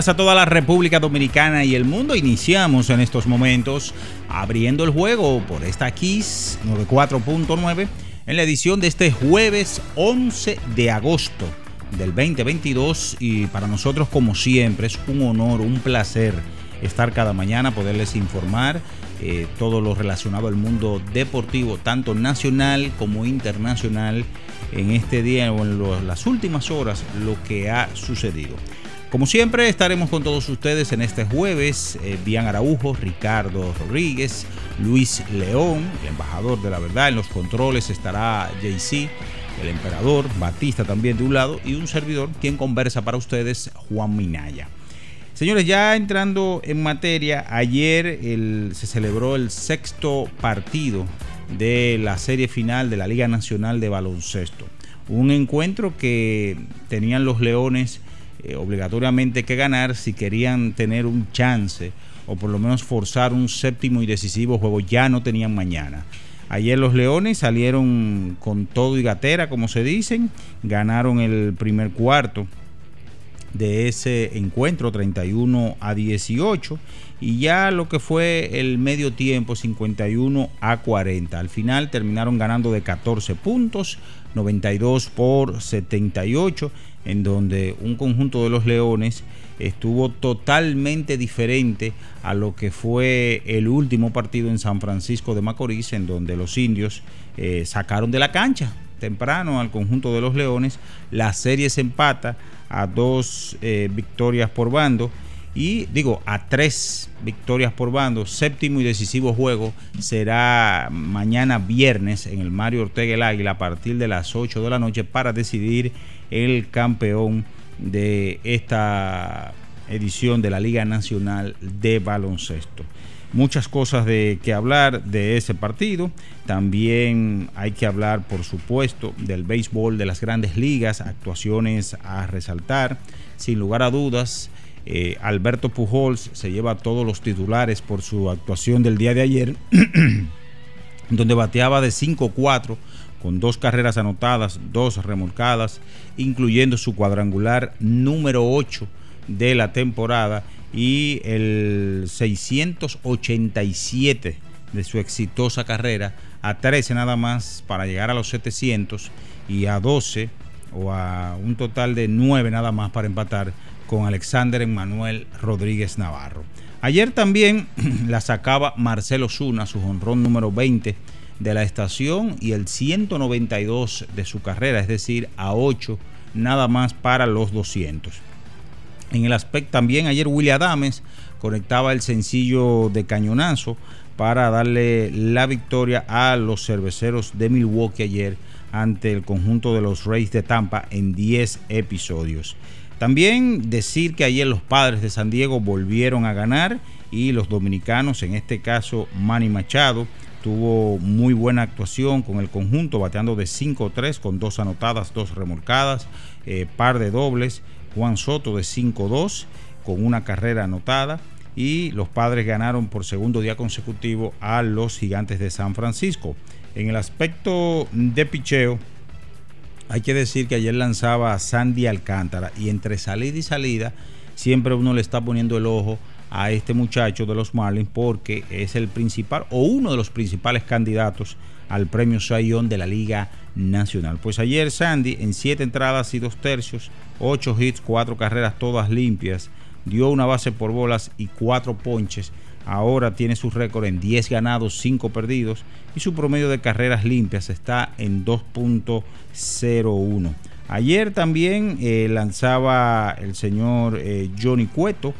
Días a toda la República Dominicana y el mundo. Iniciamos en estos momentos abriendo el juego por esta Kiss 94.9 en la edición de este jueves 11 de agosto del 2022 y para nosotros como siempre es un honor, un placer estar cada mañana, poderles informar eh, todo lo relacionado al mundo deportivo, tanto nacional como internacional, en este día o en las últimas horas, lo que ha sucedido. Como siempre, estaremos con todos ustedes en este jueves. Eh, Bian Araujo, Ricardo Rodríguez, Luis León, el embajador de la verdad. En los controles estará JC, el emperador, Batista también de un lado, y un servidor, quien conversa para ustedes, Juan Minaya. Señores, ya entrando en materia, ayer se celebró el sexto partido de la serie final de la Liga Nacional de Baloncesto. Un encuentro que tenían los Leones eh, obligatoriamente que ganar si querían tener un chance o por lo menos forzar un séptimo y decisivo juego. Ya no tenían mañana. Ayer los Leones salieron con todo y gatera, como se dicen, ganaron el primer cuarto de ese encuentro 31 a 18 y ya lo que fue el medio tiempo 51 a 40. Al final terminaron ganando de 14 puntos, 92 por 78 en donde un conjunto de los Leones estuvo totalmente diferente a lo que fue el último partido en San Francisco de Macorís, en donde los indios eh, sacaron de la cancha temprano al conjunto de los Leones. La serie se empata a dos eh, victorias por bando y digo a tres victorias por bando. Séptimo y decisivo juego será mañana viernes en el Mario Ortega el Águila a partir de las 8 de la noche para decidir el campeón de esta edición de la Liga Nacional de Baloncesto. Muchas cosas de que hablar de ese partido. También hay que hablar, por supuesto, del béisbol de las grandes ligas, actuaciones a resaltar. Sin lugar a dudas, eh, Alberto Pujols se lleva todos los titulares por su actuación del día de ayer, donde bateaba de 5-4 con dos carreras anotadas, dos remolcadas, incluyendo su cuadrangular número 8 de la temporada y el 687 de su exitosa carrera, a 13 nada más para llegar a los 700 y a 12 o a un total de 9 nada más para empatar con Alexander Emanuel Rodríguez Navarro. Ayer también la sacaba Marcelo Zuna, su honrón número 20 de la estación y el 192 de su carrera, es decir, a 8 nada más para los 200. En el aspecto también ayer William Adames conectaba el sencillo de cañonazo para darle la victoria a los cerveceros de Milwaukee ayer ante el conjunto de los Rays de Tampa en 10 episodios. También decir que ayer los padres de San Diego volvieron a ganar y los dominicanos, en este caso Manny Machado, tuvo muy buena actuación con el conjunto, bateando de 5-3 con dos anotadas, dos remolcadas, eh, par de dobles. Juan Soto de 5-2 con una carrera anotada y los padres ganaron por segundo día consecutivo a los gigantes de San Francisco. En el aspecto de picheo, hay que decir que ayer lanzaba a Sandy Alcántara y entre salida y salida siempre uno le está poniendo el ojo a este muchacho de los Marlins porque es el principal o uno de los principales candidatos al premio Sayón de la Liga Nacional. Pues ayer Sandy en siete entradas y dos tercios, ocho hits, cuatro carreras todas limpias, dio una base por bolas y cuatro ponches. Ahora tiene su récord en 10 ganados, 5 perdidos y su promedio de carreras limpias está en 2.01. Ayer también eh, lanzaba el señor eh, Johnny Cueto,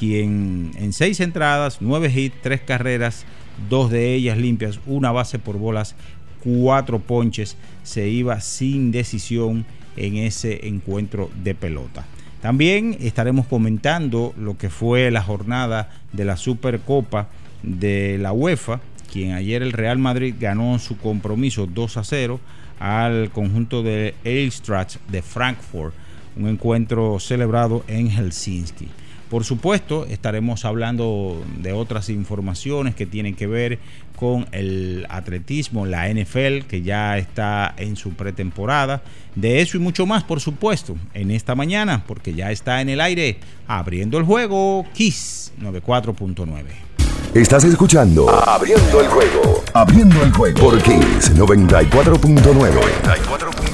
quien en 6 entradas, 9 hits, 3 carreras, dos de ellas limpias, una base por bolas, 4 ponches, se iba sin decisión en ese encuentro de pelota. También estaremos comentando lo que fue la jornada de la Supercopa de la UEFA, quien ayer el Real Madrid ganó su compromiso 2 a 0 al conjunto de Eintracht de Frankfurt, un encuentro celebrado en Helsinki. Por supuesto, estaremos hablando de otras informaciones que tienen que ver con el atletismo, la NFL, que ya está en su pretemporada. De eso y mucho más, por supuesto, en esta mañana, porque ya está en el aire abriendo el juego Kiss 94.9. Estás escuchando Abriendo el juego. Abriendo el juego por Kiss 94.9.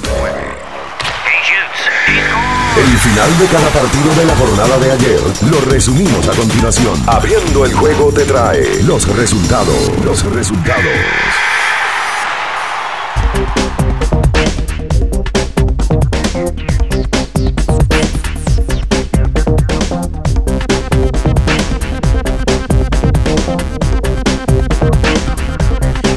El final de cada partido de la jornada de ayer lo resumimos a continuación. Abriendo el juego te trae los resultados. Los resultados.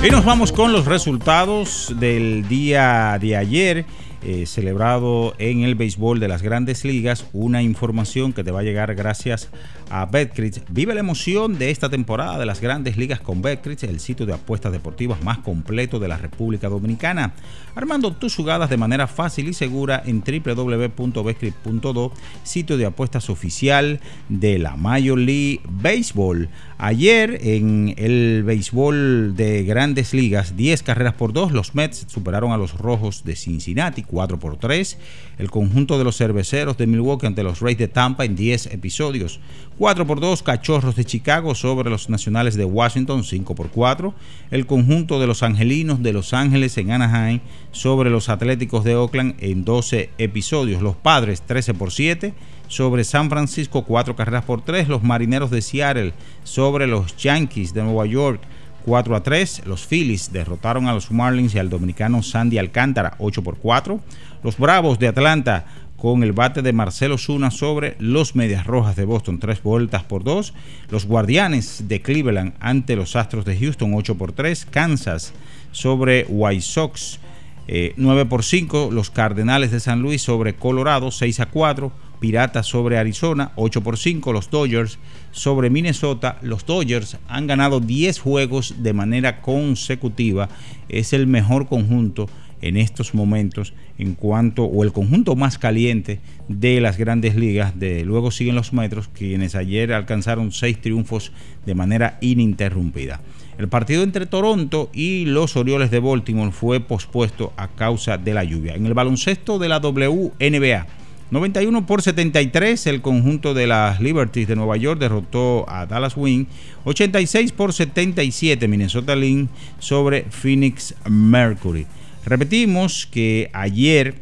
Y nos vamos con los resultados del día de ayer. Eh, celebrado en el béisbol de las grandes ligas. Una información que te va a llegar gracias a Betcris. Vive la emoción de esta temporada de las grandes ligas con Betcris, el sitio de apuestas deportivas más completo de la República Dominicana. Armando tus jugadas de manera fácil y segura en www.betcris.do, sitio de apuestas oficial de la Major League Baseball. Ayer en el béisbol de grandes ligas, 10 carreras por 2, los Mets superaron a los Rojos de Cincinnati 4 por 3. El conjunto de los cerveceros de Milwaukee ante los Rays de Tampa en 10 episodios. 4 por 2, Cachorros de Chicago sobre los Nacionales de Washington 5 por 4. El conjunto de los Angelinos de Los Ángeles en Anaheim sobre los Atléticos de Oakland en 12 episodios. Los Padres 13 por 7 sobre San Francisco, 4 carreras por 3. Los Marineros de Seattle sobre los Yankees de Nueva York, 4 a 3. Los Phillies derrotaron a los Marlins y al dominicano Sandy Alcántara, 8 por 4. Los Bravos de Atlanta con el bate de Marcelo Zuna sobre los Medias Rojas de Boston, 3 vueltas por 2. Los Guardianes de Cleveland ante los Astros de Houston, 8 por 3. Kansas sobre White Sox, 9 eh, por 5. Los Cardenales de San Luis sobre Colorado, 6 a 4. Piratas sobre Arizona, 8 por 5. Los Dodgers sobre Minnesota. Los Dodgers han ganado 10 juegos de manera consecutiva. Es el mejor conjunto en estos momentos en cuanto, o el conjunto más caliente de las grandes ligas. De, luego siguen los Metros, quienes ayer alcanzaron 6 triunfos de manera ininterrumpida. El partido entre Toronto y los Orioles de Baltimore fue pospuesto a causa de la lluvia. En el baloncesto de la WNBA, 91 por 73, el conjunto de las Liberties de Nueva York derrotó a Dallas Wing. 86 por 77, Minnesota Lynn sobre Phoenix Mercury. Repetimos que ayer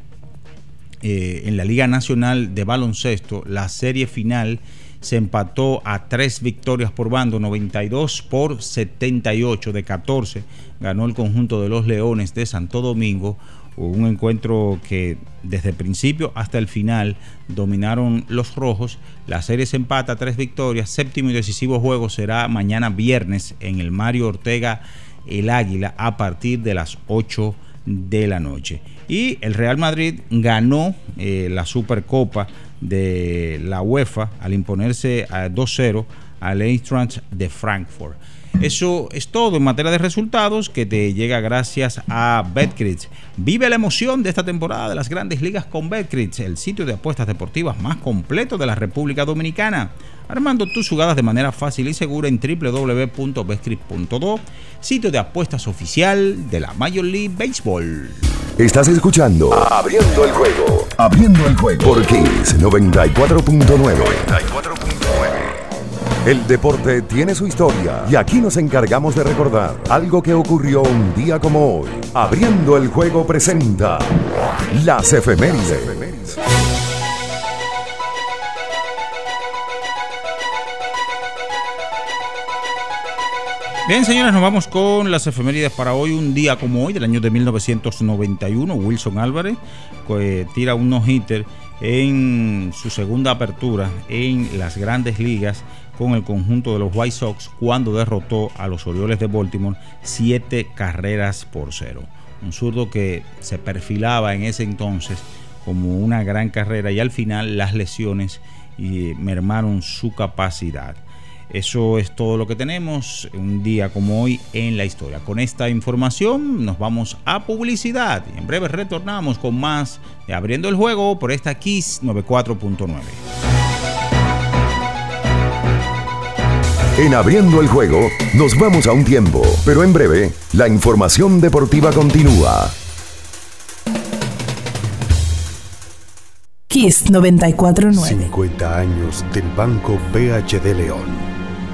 eh, en la Liga Nacional de Baloncesto, la serie final se empató a tres victorias por bando, 92 por 78 de 14. Ganó el conjunto de los Leones de Santo Domingo. Un encuentro que desde el principio hasta el final dominaron los rojos. La serie se empata a tres victorias. Séptimo y decisivo juego será mañana viernes en el Mario Ortega El Águila a partir de las 8 de la noche. Y el Real Madrid ganó eh, la Supercopa de la UEFA al imponerse a 2-0 al Eintracht de Frankfurt. Eso es todo en materia de resultados que te llega gracias a Betcrit. Vive la emoción de esta temporada de las grandes ligas con Betcrit, el sitio de apuestas deportivas más completo de la República Dominicana. Armando tus jugadas de manera fácil y segura en www.betcrit.do, sitio de apuestas oficial de la Major League Baseball. Estás escuchando Abriendo el juego. Abriendo el juego por Kings 94.9. El deporte tiene su historia y aquí nos encargamos de recordar algo que ocurrió un día como hoy. Abriendo el juego presenta las efemérides. Bien, señores, nos vamos con las efemérides para hoy. Un día como hoy, del año de 1991, Wilson Álvarez eh, tira un no-hitter en su segunda apertura en las grandes ligas con el conjunto de los White Sox cuando derrotó a los Orioles de Baltimore siete carreras por cero. Un zurdo que se perfilaba en ese entonces como una gran carrera y al final las lesiones mermaron su capacidad. Eso es todo lo que tenemos un día como hoy en la historia. Con esta información nos vamos a publicidad y en breve retornamos con más de Abriendo el Juego por esta Kiss 94.9. En Abriendo el Juego nos vamos a un tiempo, pero en breve la información deportiva continúa. Kiss 949. 50 años del Banco BHD León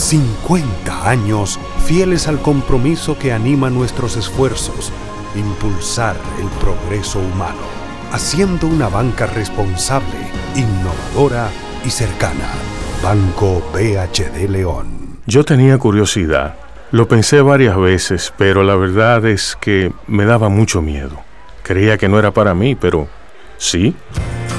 50 años fieles al compromiso que anima nuestros esfuerzos, impulsar el progreso humano, haciendo una banca responsable, innovadora y cercana. Banco BHD León. Yo tenía curiosidad, lo pensé varias veces, pero la verdad es que me daba mucho miedo. Creía que no era para mí, pero sí.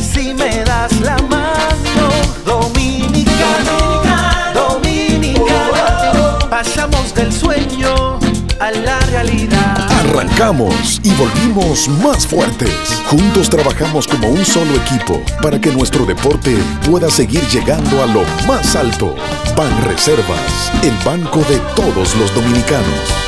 si me das la mano. Dominicano, dominicano. Pasamos del sueño a la realidad. Arrancamos y volvimos más fuertes. Juntos trabajamos como un solo equipo para que nuestro deporte pueda seguir llegando a lo más alto. Ban Reservas, el banco de todos los dominicanos.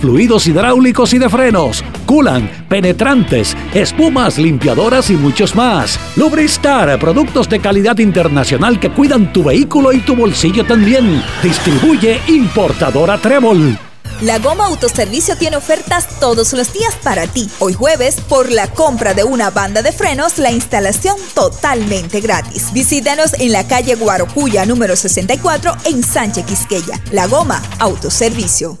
fluidos hidráulicos y de frenos, culan, penetrantes, espumas, limpiadoras y muchos más. Lubristar, productos de calidad internacional que cuidan tu vehículo y tu bolsillo también. Distribuye importadora Trébol. La Goma Autoservicio tiene ofertas todos los días para ti. Hoy jueves, por la compra de una banda de frenos, la instalación totalmente gratis. Visítanos en la calle Guarocuya número 64 en Sánchez Quisqueya. La Goma Autoservicio.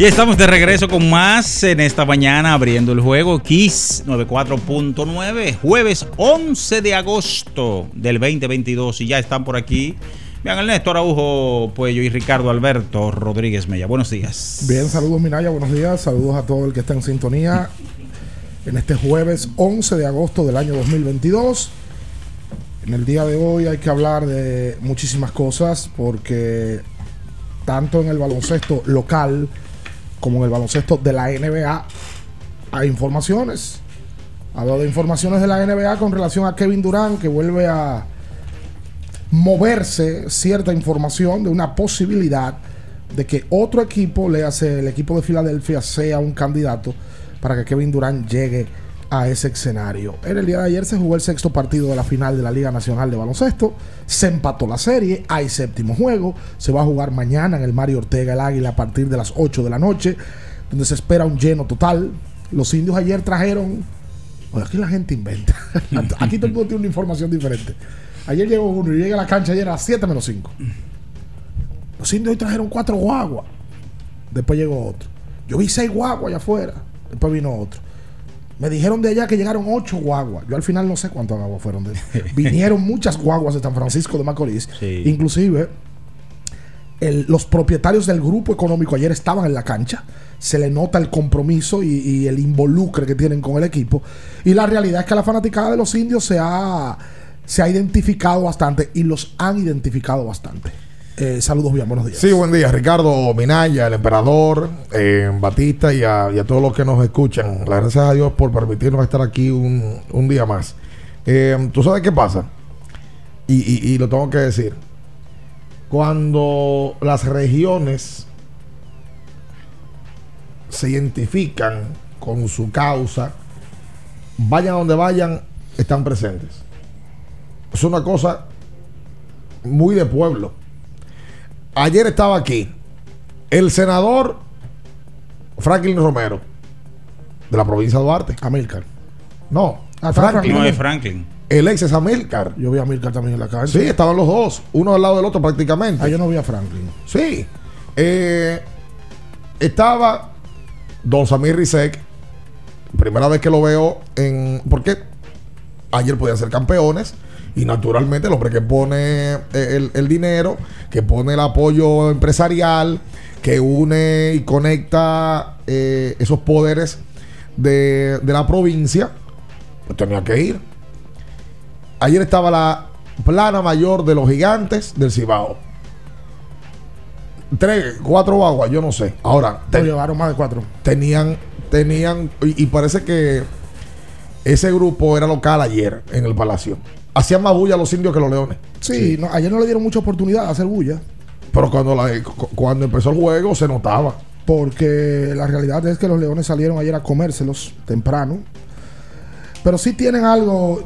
Y estamos de regreso con más en esta mañana abriendo el juego Kiss 94.9, jueves 11 de agosto del 2022 y ya están por aquí. Vean el Néstor Araujo Puello y Ricardo Alberto Rodríguez Mella. Buenos días. Bien, saludos Minaya, buenos días. Saludos a todo el que está en sintonía en este jueves 11 de agosto del año 2022. En el día de hoy hay que hablar de muchísimas cosas porque tanto en el baloncesto local, como en el baloncesto de la NBA, hay informaciones. Hablo de informaciones de la NBA con relación a Kevin Durant, que vuelve a moverse cierta información de una posibilidad de que otro equipo, le hace el equipo de Filadelfia, sea un candidato para que Kevin Durant llegue a ese escenario. En el día de ayer se jugó el sexto partido de la final de la Liga Nacional de Baloncesto. Se empató la serie, hay séptimo juego. Se va a jugar mañana en el Mario Ortega el Águila a partir de las 8 de la noche, donde se espera un lleno total. Los indios ayer trajeron. Aquí la gente inventa. aquí todo el mundo tiene una información diferente. Ayer llegó uno y llega a la cancha ayer a las 7 menos 5. Los indios hoy trajeron cuatro guaguas. Después llegó otro. Yo vi seis guaguas allá afuera. Después vino otro. Me dijeron de allá que llegaron ocho guaguas. Yo al final no sé cuántas guaguas fueron. De... Vinieron muchas guaguas de San Francisco de Macorís. Sí. Inclusive, el- los propietarios del grupo económico ayer estaban en la cancha. Se le nota el compromiso y, y el involucre que tienen con el equipo. Y la realidad es que la fanaticada de los indios se ha, se ha identificado bastante y los han identificado bastante. Eh, saludos bien, buenos días. Sí, buen día, Ricardo Minaya, el emperador, eh, Batista y a, todos los que nos escuchan. Las gracias a Dios por permitirnos estar aquí un, día más. Eh, ¿Tú sabes qué pasa? Y, y- y lo tengo que decir. Cuando las regiones se identifican con su causa, vayan donde vayan, están presentes. Es una cosa muy de pueblo. Ayer estaba aquí el senador Franklin Romero de la provincia de Duarte. Amílcar. No, Ah, Franklin. No es Franklin. El ex es Amílcar. Yo vi a Amílcar también en la cancha. Sí, estaban los dos, uno al lado del otro prácticamente. Ah, yo no vi a Franklin. Sí. Eh, estaba Don Samir Rizek. Primera vez que lo veo en. Porque ayer podían ser campeones. Y naturalmente el hombre que pone eh, el, el dinero, que pone el apoyo empresarial, que une y conecta eh, esos poderes de, de la provincia, pues tenía que ir. Ayer estaba la plana mayor de los gigantes del Cibao. Tres, cuatro guaguas, yo no sé. Ahora, Te llevaron más de cuatro. tenían, tenían, y, y parece que ese grupo era local ayer en el Palacio. Hacían más bulla los indios que los leones. Sí, no, ayer no le dieron mucha oportunidad de hacer bulla. Pero cuando, la- cu- cuando empezó el juego se notaba. Porque la realidad es que los leones salieron ayer a comérselos temprano. Pero sí tienen algo.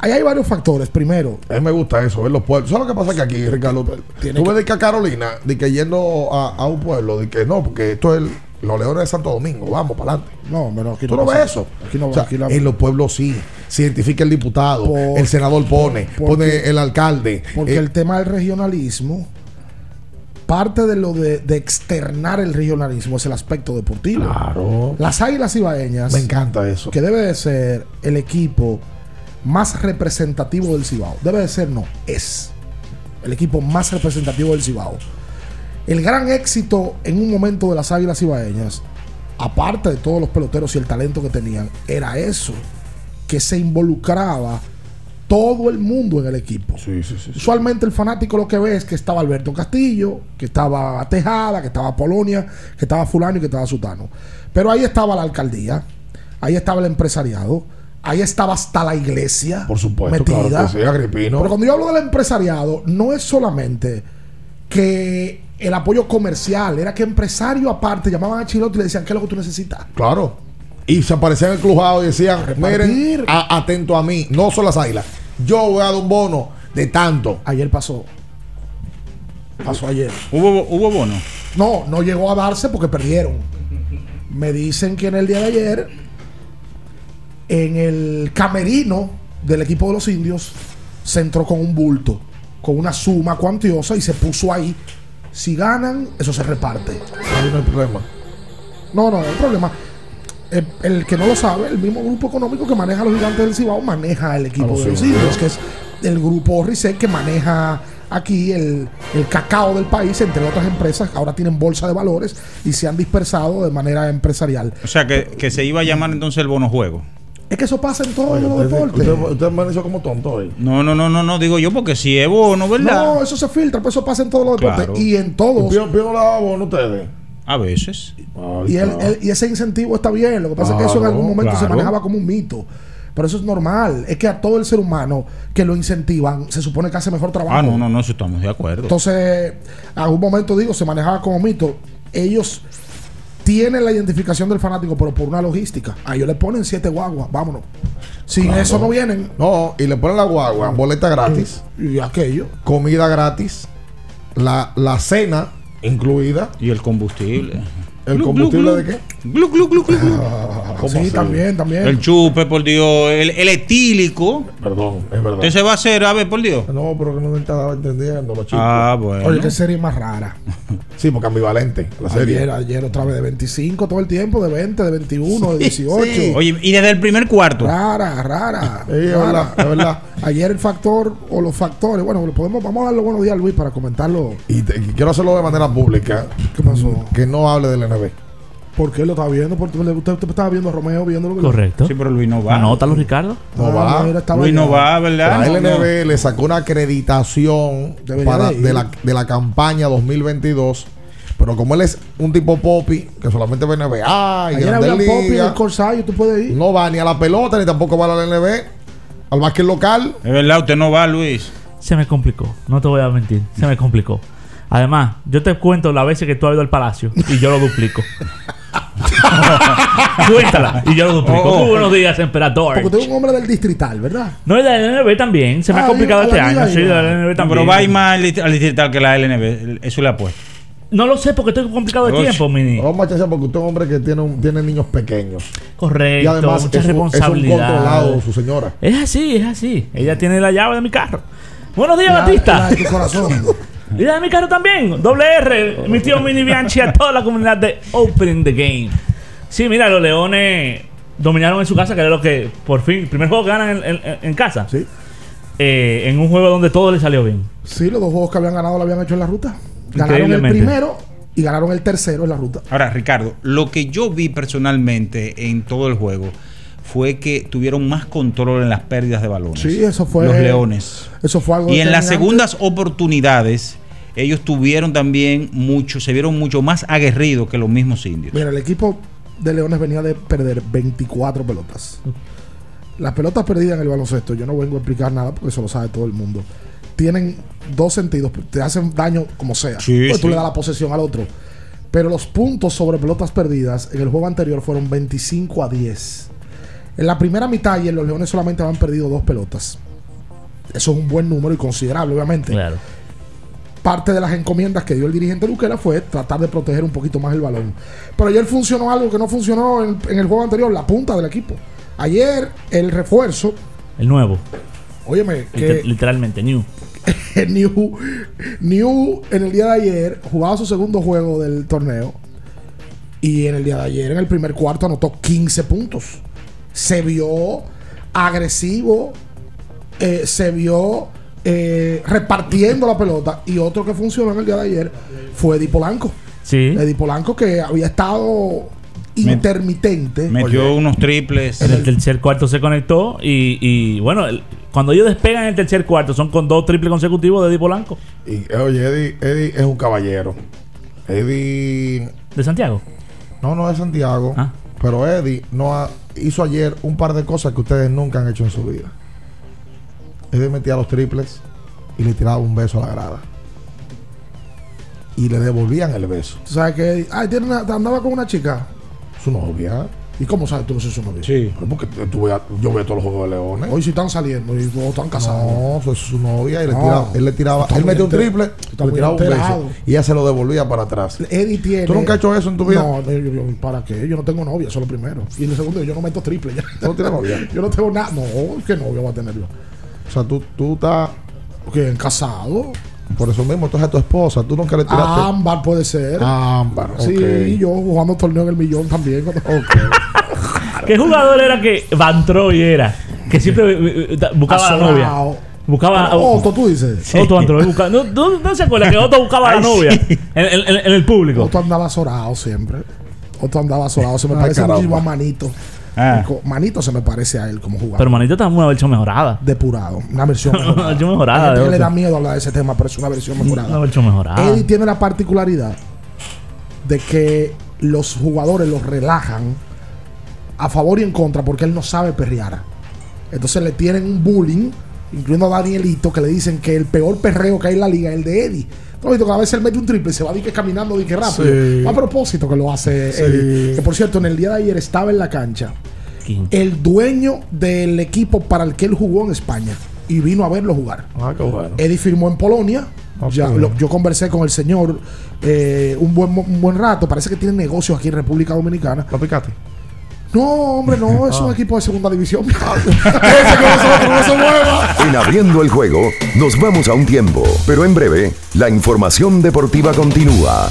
Ahí hay varios factores. Primero, A mí me gusta eso, ver los pueblos. ¿Sabes lo que pasa que aquí, Ricardo? Tiene Tú que- ves de que a Carolina, de que yendo a, a un pueblo, de que no, porque esto es el- los leones de Santo Domingo, vamos para adelante. no, pero aquí ¿Tú no no pasa. ves eso? Aquí no O sea, aquí la- en los pueblos sí. Se identifica el diputado, Por- el senador pone, por- pone el alcalde. Porque eh, el tema del regionalismo, parte de lo de, de externar el regionalismo es el aspecto deportivo. Claro. Las águilas ibaeñas, Me encanta eso. que debe de ser el equipo más representativo del Cibao. Debe de ser, no, es el equipo más representativo del Cibao. El gran éxito en un momento de las águilas ibaeñas, aparte de todos los peloteros y el talento que tenían, era eso, que se involucraba todo el mundo en el equipo. Usualmente el fanático lo que ve es que estaba Alberto Castillo, que estaba Tejada, que estaba Polonia, que estaba Fulano y que estaba Sutano. Pero ahí estaba la alcaldía, ahí estaba el empresariado, ahí estaba hasta la iglesia. Por supuesto, metida. claro que sí, Agripino. Pero cuando yo hablo del empresariado, no es solamente que el apoyo comercial, era que empresarios aparte llamaban a Chilote y le decían, ¿qué es lo que tú necesitas? Claro. Y se aparecían en el crujado y decían, miren, a- atento a mí, no son las águilas. Yo voy a dar un bono de tanto. Ayer pasó. Pasó ayer. ¿Hubo, hubo bono? No, no llegó a darse porque perdieron. Me dicen que en el día de ayer, en el camerino del equipo de los indios, se entró con un bulto, con una suma cuantiosa y se puso ahí. Si ganan, eso se reparte. Ahí no hay problema. No, no, el problema. El, el que no lo sabe, el mismo grupo económico que maneja a los gigantes del Cibao maneja el equipo A los de los indios. que es el grupo Risek que maneja aquí el, el cacao del país, entre otras empresas. Ahora tienen bolsa de valores y se han dispersado de manera empresarial. O sea, que, que se iba a llamar entonces el bono juego. Es que eso pasa en todos Oye, los deportes. usted, usted me hizo como tonto hoy. No, no, no, no, no, digo yo porque si es bono, ¿verdad? No, eso se filtra, pues eso pasa en todos los deportes. Claro. Y en todos. Le daba bono a ustedes. A veces. Y, el- el- y ese incentivo está bien. Lo que pasa es que eso en algún momento se manejaba como un mito. Pero eso es normal. Es que a todo el ser humano que lo incentivan, se supone que hace mejor trabajo. Ah, no, no, no, eso estamos de acuerdo. Entonces, a un momento digo, se manejaba como mito. Ellos tienen la identificación del fanático, pero por una logística. A ellos le ponen siete guaguas, vámonos. Sin Claro. eso no vienen. No, y le ponen la guagua, boleta gratis, Y aquello. comida gratis, la, la cena incluida. Y el combustible. ¿El combustible de qué? Glu, glu, glu, glu, glu. Sí, también, también. El chupe, por Dios. El, el etílico. Perdón, es verdad. ¿Qué se va a hacer? A ver, por Dios. No, pero que no me estaba entendiendo los chicos. Ah, bueno. Oye, qué serie más rara. Sí, porque ambivalente la serie. Ayer, ayer otra vez de 25 todo el tiempo, de 20, de 21, de 18. Sí. Oye, y desde el primer cuarto. Rara, rara. Sí, es rara. verdad, es verdad. Ayer el factor o los factores, bueno, lo podemos, vamos a darle buenos días a Luis para comentarlo. Y, te- y quiero hacerlo de manera pública. ¿Qué pasó? Que no hable del NB. ¿Por qué lo estaba viendo? Porque usted, usted estaba viendo a Romeo, viendo lo que Correcto. Sí, pero Luis no va. Anótalo, Ricardo. No Ah, va. mira, estaba Luis no va, ¿verdad? La No, no. LNB le sacó una acreditación para, de la, de la campaña 2022. Pero como él es un tipo popi, que solamente ve NBA y Ayer Popi en el Corsario, tú puedes ir. no va ni a la pelota ni tampoco va a la LNB, al básquet local. Es verdad, usted no va, Luis. Se me complicó. No te voy a mentir. Se me complicó. Además, yo te cuento las veces que tú has ido al palacio y yo lo duplico. Cuéntala y yo lo duplico. Oh, oh. Muy buenos días, emperador. Porque usted es un hombre del distrital, ¿verdad? No, y de la LNB también. Se me Ah, ha complicado a la este año. Sí, de la LNB No, también. pero va a ir más al dist- al distrital que la LNB. Eso le apuesto. No lo sé porque estoy complicado de Oye. tiempo, Mini. Vamos a echar porque usted es un hombre que tiene, un- tiene niños pequeños. Correcto. Y además mucha es un, es un responsabilidad. controlado su señora. Es así, es así. Ella tiene la llave de mi carro. Buenos días, La- Batista. la de tu corazón. Y la de mi carro también. Doble R. Mi tío Mini Bianchi a toda la comunidad de Opening the Game. Sí, mira, los Leones dominaron en su casa, que era lo que por fin, primer juego que ganan en, en- en casa. Sí. Eh, en un juego donde todo le salió bien. Sí, los dos juegos que habían ganado lo habían hecho en la ruta. Ganaron el primero y ganaron el tercero en la ruta. Ahora, Ricardo, lo que yo vi personalmente en todo el juego fue que tuvieron más control en las pérdidas de balones. Sí, eso fue. Los Leones. Eso fue algo. Y en las segundas oportunidades, ellos tuvieron también mucho, se vieron mucho más aguerridos que los mismos indios. Mira, el equipo de Leones venía de perder 24 pelotas. Las pelotas perdidas en el baloncesto, yo no vengo a explicar nada porque eso lo sabe todo el mundo. Tienen dos sentidos, te hacen daño como sea. Sí, Pues tú sí. le das la posesión al otro. Pero los puntos sobre pelotas perdidas en el juego anterior fueron 25 a 10. En la primera mitad y en los Leones solamente habían perdido dos pelotas. Eso es un buen número y considerable, obviamente. Claro. Parte de las encomiendas que dio el dirigente Luquera fue tratar de proteger un poquito más el balón. Pero ayer funcionó algo que no funcionó en, en el juego anterior, la punta del equipo. Ayer el refuerzo, El nuevo. óyeme, que literalmente, New. New, New en el día de ayer jugaba su segundo juego del torneo y en el día de ayer, en el primer cuarto, anotó 15 puntos. Se vio agresivo, eh, se vio eh, repartiendo la pelota y otro que funcionó en el día de ayer fue Eddie Polanco. Sí. Eddie Polanco que había estado intermitente. Metió unos triples. En el tercer cuarto se conectó y, y, bueno, el- cuando ellos despegan en el tercer cuarto son con dos triples consecutivos de Eddie Polanco. Y oye, Eddie, Eddie es un caballero. Eddie. ¿De Santiago? No, no es Santiago. Ah. Pero Eddie no ha- hizo ayer un par de cosas que ustedes nunca han hecho en su vida. Eddie metía los triples y le tiraba un beso a la grada. Y le devolvían el beso. Tú sabes que ay, tiene una- andaba con una chica. Su novia. ¿Y cómo sabes tú que es su novia? Sí. Porque tú veas- yo veo todos los juegos de Leones. Hoy sí están saliendo y todos están casados. No, eso es su novia. Y le No. tiraba, él le tiraba, él metía un triple, le tiraba un beso. Y ella se lo devolvía para atrás. Eddie tiene. ¿Tú nunca has hecho eso en tu vida? No, no, yo- yo- ¿para qué? Yo no tengo novia, eso es lo primero. Y lo segundo, yo no meto triple ya. ¿Tú no tienes novia? yo no tengo nada. No, ¿qué novia va a tener yo? O sea, tú, tú estás. ¿Casado? Por eso mismo, entonces a tu esposa, tú nunca le tiraste. Ámbar puede ser. Ámbar, Sí, ok. yo jugando torneo en el millón también. ¿Qué jugador era que Van Troy era? Que siempre eh, eh, buscaba a la novia. Buscaba Otto, tú dices. Otto Van Troy buscaba- ¿No, no, no se acuerda que Otto buscaba a la novia sí. en, en- en- el público? Otto andaba azorado siempre. Otto andaba azorado. Se me Ay, parece caramba. muchísimo a Manito. Ah. Manito se me parece a él como jugador. Pero Manito está una versión mejorada. Depurado. Una versión Una mejorada. versión mejorada A gente le da miedo hablar de ese tema, pero es una versión mejorada. Una versión mejorada. Eddie tiene la particularidad de que los jugadores los relajan a favor y en contra porque él no sabe perrear. Entonces le tienen un bullying, incluyendo a Danielito, que le dicen que el peor perreo que hay en la liga es el de Eddie. ¿No has visto que a veces él mete un triple y se va di que caminando di que rápido? Sí. A propósito que lo hace Sí. Eddie. Que por cierto, en el día de ayer estaba en la cancha el dueño del equipo para el que él jugó en España y vino a verlo jugar. Ah, qué bueno. Eddie firmó en Polonia Ya, lo- yo conversé con el señor eh, un, buen, un buen rato. Parece que tiene negocios aquí en República Dominicana. ¿Lo picaste? No, hombre, no. Es un Ah. equipo de segunda división. Ese con nosotros no se mueva. En abriendo el juego, nos vamos a un tiempo, pero en breve, la información deportiva continúa.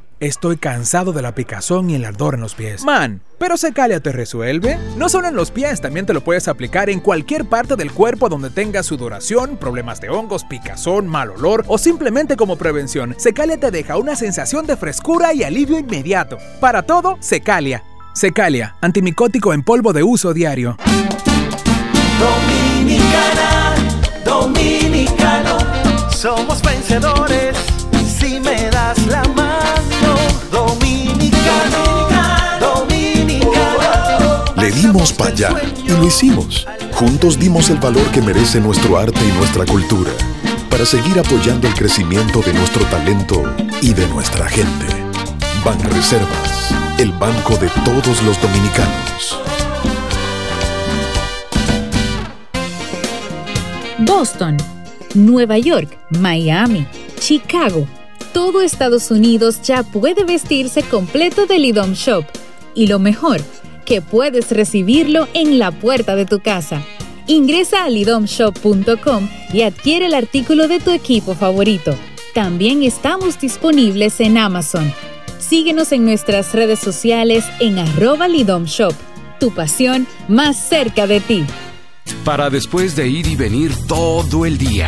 estoy cansado de la picazón y el ardor en los pies. Man, pero Secalia te resuelve. No solo en los pies, también te lo puedes aplicar en cualquier parte del cuerpo donde tengas sudoración, problemas de hongos, picazón, mal olor o simplemente como prevención. Secalia te deja una sensación de frescura y alivio inmediato. Para todo, Secalia. Secalia, antimicótico en polvo de uso diario. Dominicana, dominicano, somos vencedores si me das la mano. Le dimos para allá y lo hicimos. Juntos dimos el valor que merece nuestro arte y nuestra cultura para seguir apoyando el crecimiento de nuestro talento y de nuestra gente. Banreservas, el banco de todos los dominicanos. Boston, Nueva York, Miami, Chicago. Todo Estados Unidos ya puede vestirse completo del IDOM Shop. Y lo mejor, que puedes recibirlo en la puerta de tu casa. Ingresa a lidomshop.com y adquiere el artículo de tu equipo favorito. También estamos disponibles en Amazon. Síguenos en nuestras redes sociales en arroba lidomshop. Tu pasión más cerca de ti. Para después de ir y venir todo el día.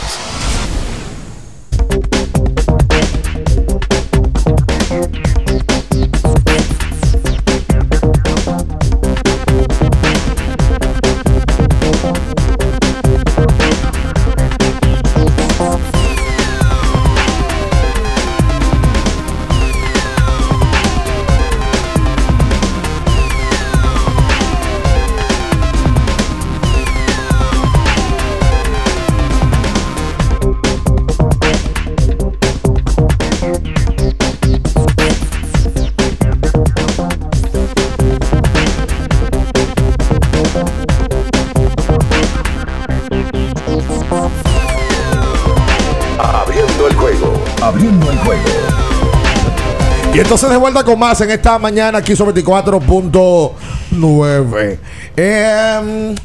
de vuelta con más en esta mañana aquí sobre 24.9. Eh,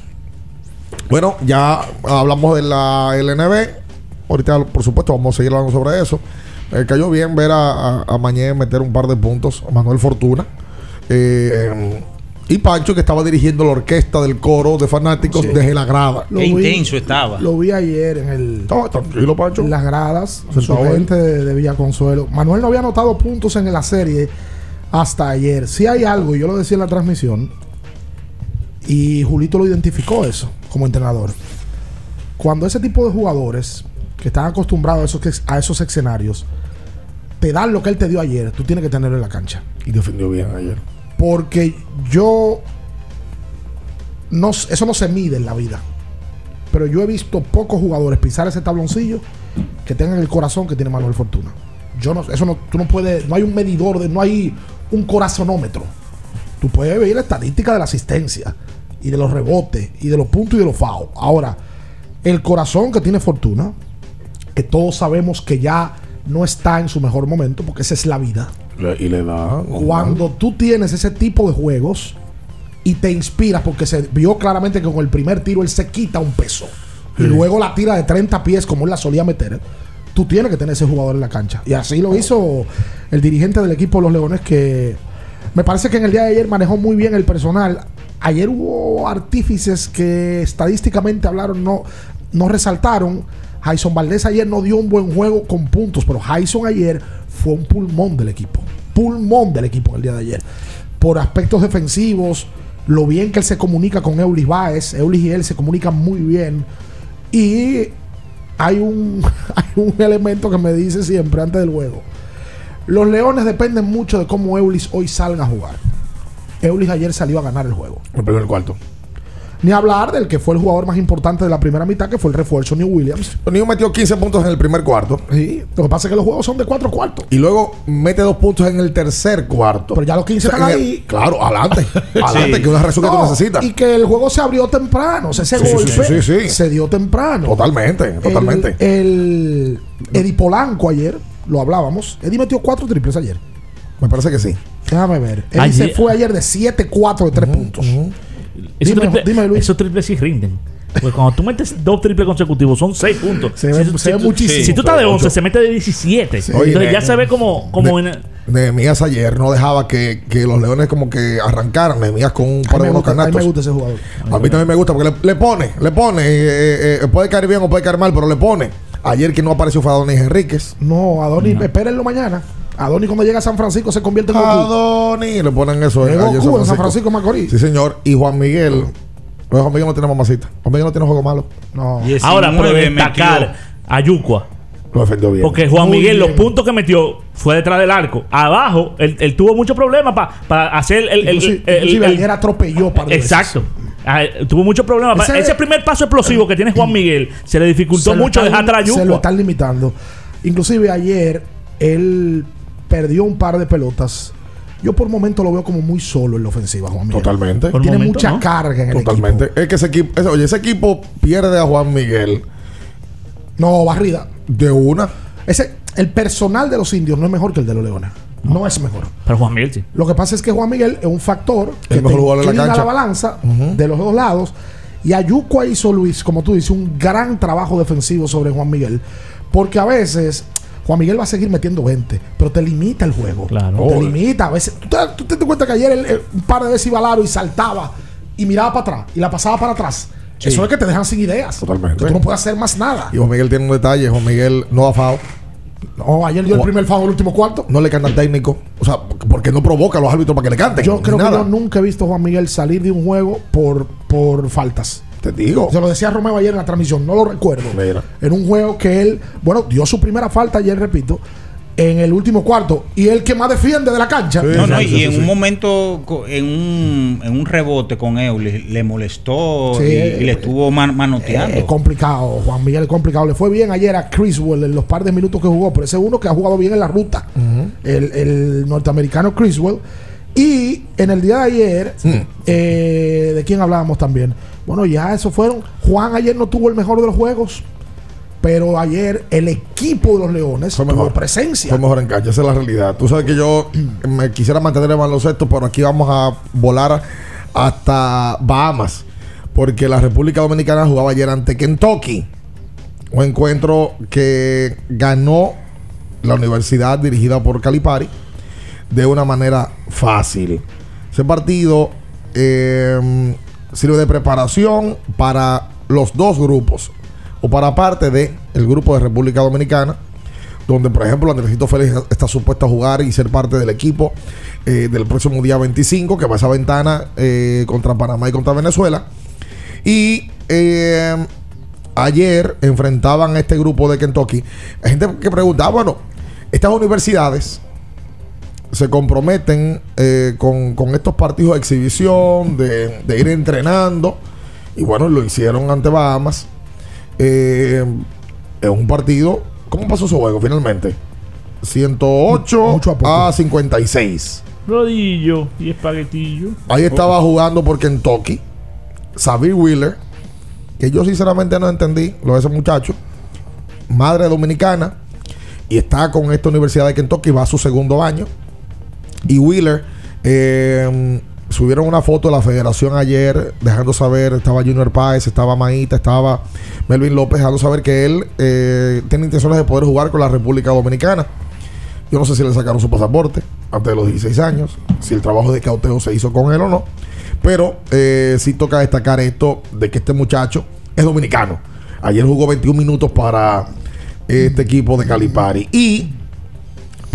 bueno, ya hablamos de la LNB. Ahorita, por supuesto, vamos a seguir hablando sobre eso. Eh, cayó bien ver a, a, a Mañé meter un par de puntos. A Manuel Fortuna. Eh, y Pancho, que estaba dirigiendo la orquesta del coro de fanáticos Sí. desde la grada. Lo vi- Lo vi ayer en el. Estaba tranquilo, Pancho. En las gradas. Gente de, de Villa Consuelo. Manuel no había anotado puntos en la serie hasta ayer. Si hay algo, y yo lo decía en la transmisión, y Julito lo identificó eso como entrenador. Cuando ese tipo de jugadores que están acostumbrados a esos, a esos escenarios te dan lo que él te dio ayer, tú tienes que tenerlo en la cancha. Y defendió bien ayer. Porque yo. No, eso no se mide en la vida. Pero yo he visto pocos jugadores pisar ese tabloncillo que tengan el corazón que tiene Manuel Fortuna. Yo no, eso no, tú no puedes, no hay un medidor, de, no hay un corazonómetro. Tú puedes ver la estadística de la asistencia y de los rebotes y de los puntos y de los fouls. Ahora, el corazón que tiene Fortuna, que todos sabemos que ya no está en su mejor momento, porque esa es la vida. Y le da. Cuando tú tienes ese tipo de juegos y te inspiras, porque se vio claramente que con el primer tiro él se quita un peso y luego la tira de 30 pies como él la solía meter, tú tienes que tener ese jugador en la cancha. Y así lo hizo el dirigente del equipo de los Leones, que me parece que en el día de ayer manejó muy bien el personal. Ayer hubo artífices que estadísticamente hablaron, no, no resaltaron. Jason Valdés ayer no dio un buen juego con puntos, pero Jason ayer fue un pulmón del equipo. Pulmón del equipo el día de ayer. Por aspectos defensivos, lo bien que él se comunica con Eulis Baez. Eulis y él se comunican muy bien. Y hay un, un elemento que me dice siempre antes del juego. Los Leones dependen mucho de cómo Eulis hoy salga a jugar. Eulis ayer salió a ganar el juego. El cuarto. Ni hablar del que fue el jugador más importante de la primera mitad, que fue el refuerzo New Williams. New metió 15 puntos en el primer cuarto. Sí. Lo que pasa es que los juegos son de cuatro cuartos. Y luego mete dos puntos en el tercer cuarto. Pero ya los 15 están el- ahí. claro, adelante. adelante, que es una razón que tú necesitas. Y que el juego se abrió temprano. O sea, ese Sí, sí, golpe sí, sí, sí. se dio temprano. Totalmente, totalmente. El, el Eddie Polanco ayer, lo hablábamos. Eddie metió cuatro triples ayer. Me parece que sí. Déjame ver. Eddie Ayer- se fue ayer de 7-4 de 3 puntos. Esos Dime, triples- dime, Luis. Esos triples sí rinden. Porque cuando tú metes dos triples consecutivos, son seis puntos. Se ve- si, se ve muchísimo. Si tú estás de Sí, 11, ocho. se mete de 17. Oye, Entonces ya se ve como, como ne- en- Nehemías ayer no dejaba que, que los leones como que arrancaran. Nehemías con un par de buenos gusta, a mí canastos. me gusta ese jugador. A mí también me gusta porque le, le pone, le pone. eh, eh, eh, puede caer bien o puede caer mal, pero le pone. Ayer que no apareció fue Adonis Enríquez. No, Adonis, espérenlo mañana. Adonis cuando llega a San Francisco se convierte en Goku. Adonis, le ponen eso. En Goku en San Francisco Macorís. Sí, señor. Y Juan Miguel. No, Juan Miguel no tiene mamacita. Juan Miguel no tiene juego malo. No. Ahora, pero destacar a Yucua. Lo defendió bien. Porque Juan Muy Miguel, bien. los puntos que metió fue detrás del arco. Abajo, él, él tuvo muchos problemas para hacer el. el, Inclusive, el- atropelló par de Exacto. Ah, tuvo muchos problemas. Ese- Ese, primer paso explosivo que tiene Juan Miguel se le dificultó Se mucho están- dejar atrás a Se lo Yucua. están limitando. Inclusive ayer él perdió un par de pelotas. Yo por momento lo veo como muy solo en la ofensiva, Juan Miguel. Totalmente. Por Tiene momento, mucha ¿no? carga en el Totalmente. equipo. Es que ese equipo, ese- oye, ese equipo pierde a Juan Miguel No, barrida. de una. Ese, el personal de los indios no es mejor que el de los leones. No es mejor. Pero Juan Miguel sí. Lo que pasa es que Juan Miguel es un factor que El mejor de la balanza de los dos lados. Y Ayucua hizo Luis, como tú dices, un gran trabajo defensivo sobre Juan Miguel. Porque a veces Juan Miguel va a seguir metiendo 20, pero te limita el juego. Claro. Te Oh. limita. A veces, ¿tú te, tú te das cuenta que ayer él, eh, un par de veces iba al aro y saltaba y miraba para atrás y la pasaba para atrás. Sí. Eso es que te dejan sin ideas. Totalmente. Que tú no puedes hacer más nada. Y Juan Miguel tiene un detalle. Juan Miguel no ha fao. No, ayer dio el primer foul en el último cuarto. No le canta al técnico. O sea, porque no provoca a los árbitros para que le canten. Yo creo que yo nunca he visto a Juan Miguel salir de un juego por, por faltas. Te digo. Se lo decía Romeo ayer en la transmisión, no lo recuerdo. Mira. En un juego que él, bueno, dio su primera falta ayer, repito, en el último cuarto. Y el que más defiende de la cancha. Sí. No, no, Sí, y sí, en sí. un momento, en un, en un rebote con Eulis, le molestó Sí. y, y le estuvo man- manoteando. Es complicado, Juan Miguel es complicado. Le fue bien ayer a Criswell en los par de minutos que jugó, pero ese es uno que ha jugado bien en la ruta. el, el norteamericano Criswell. Y en el día de ayer, eh, ¿de quién hablábamos también? Bueno, ya eso fueron. Juan ayer no tuvo el mejor de los juegos, Pero ayer el equipo de los Leones Fue mejor. presencia. Fue mejor en cancha, esa es la realidad. Tú sabes que yo me quisiera mantener en baloncesto, pero aquí vamos a volar hasta Bahamas. Porque la República Dominicana jugaba ayer ante Kentucky. Un encuentro que ganó la universidad dirigida por Calipari de una manera fácil. Ese partido eh, sirve de preparación para los dos grupos o para parte de el grupo de República Dominicana donde por ejemplo Andresito Félix está supuesto a jugar y ser parte del equipo eh, del próximo día 25 que va a esa ventana eh, contra Panamá y contra Venezuela. Y eh, ayer enfrentaban a este grupo de Kentucky. Hay gente que preguntaba bueno estas universidades se comprometen eh, con, con estos partidos de exhibición, de, de ir entrenando. Y bueno, lo hicieron ante Bahamas. Eh, en un partido. ¿Cómo pasó su juego finalmente? 108 a, 56. Rodillo y espaguetillo. Ahí estaba jugando por Kentucky. Xavier Wheeler. Que yo sinceramente no entendí lo de ese muchacho. Madre dominicana. Y está con esta Universidad de Kentucky. Va a su segundo año. Y Wheeler. eh, subieron una foto de la federación ayer. Dejando saber. Estaba Junior Páez. Estaba Maíta. Estaba Melvin López. Dejando saber que él eh, tiene intenciones de poder jugar con la República Dominicana. Yo no sé si le sacaron su pasaporte antes de los 16 años, si el trabajo de cauteo se hizo con él o no. Pero eh, sí toca destacar esto de que este muchacho es dominicano. Ayer jugó 21 minutos para este equipo de Calipari. Y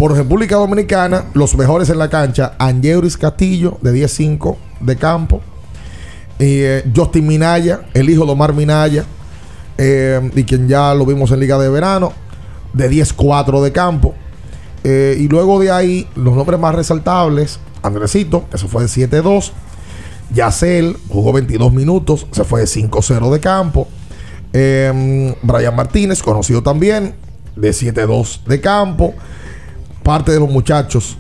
por República Dominicana, los mejores en la cancha, Angeuris Castillo, de 10-5 de campo. Eh, Justin Minaya, el hijo de Omar Minaya, eh, y quien ya lo vimos en Liga de Verano, de 10-4 de campo. Eh, y luego de ahí, los nombres más resaltables, Andresito, que se fue de 7-2. Yacel jugó 22 minutos, se fue de 5-0 de campo. Eh, Brian Martínez, conocido también, de 7-2 de campo. Parte de los muchachos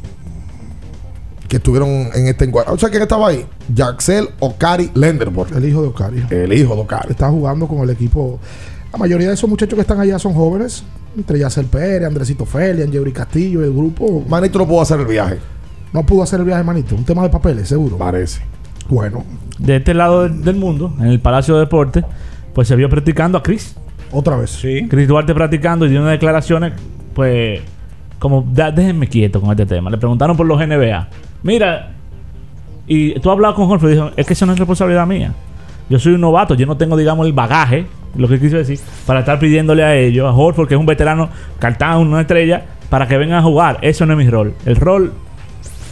que estuvieron en este encuentro. O sea, ¿quién estaba ahí? Jaxel Okari Lenderborg. El hijo de Ocari. El hijo de Okari. Está jugando con el equipo. La mayoría de esos muchachos que están allá son jóvenes. Entre Yacel Pérez, Andresito Feli, Angeuris Castillo, el grupo. Manito no pudo hacer el viaje. No pudo hacer el viaje, manito. Un tema de papeles, seguro. Parece. Bueno. De este lado del, del mundo, en el Palacio de Deportes, pues se vio practicando a Chris. Otra vez. Sí. Chris Duarte practicando y dio unas declaraciones, pues, como, "Da- déjenme quieto con este tema. Le preguntaron por los NBA. Mira, y tú has hablado con Jorge y dijo, es que eso no es responsabilidad mía. Yo soy un novato, yo no tengo, digamos, el bagaje, lo que quiso decir, para estar pidiéndole a ellos, a Horford, que es un veterano, cartán, una estrella, para que vengan a jugar. Eso no es mi rol. El rol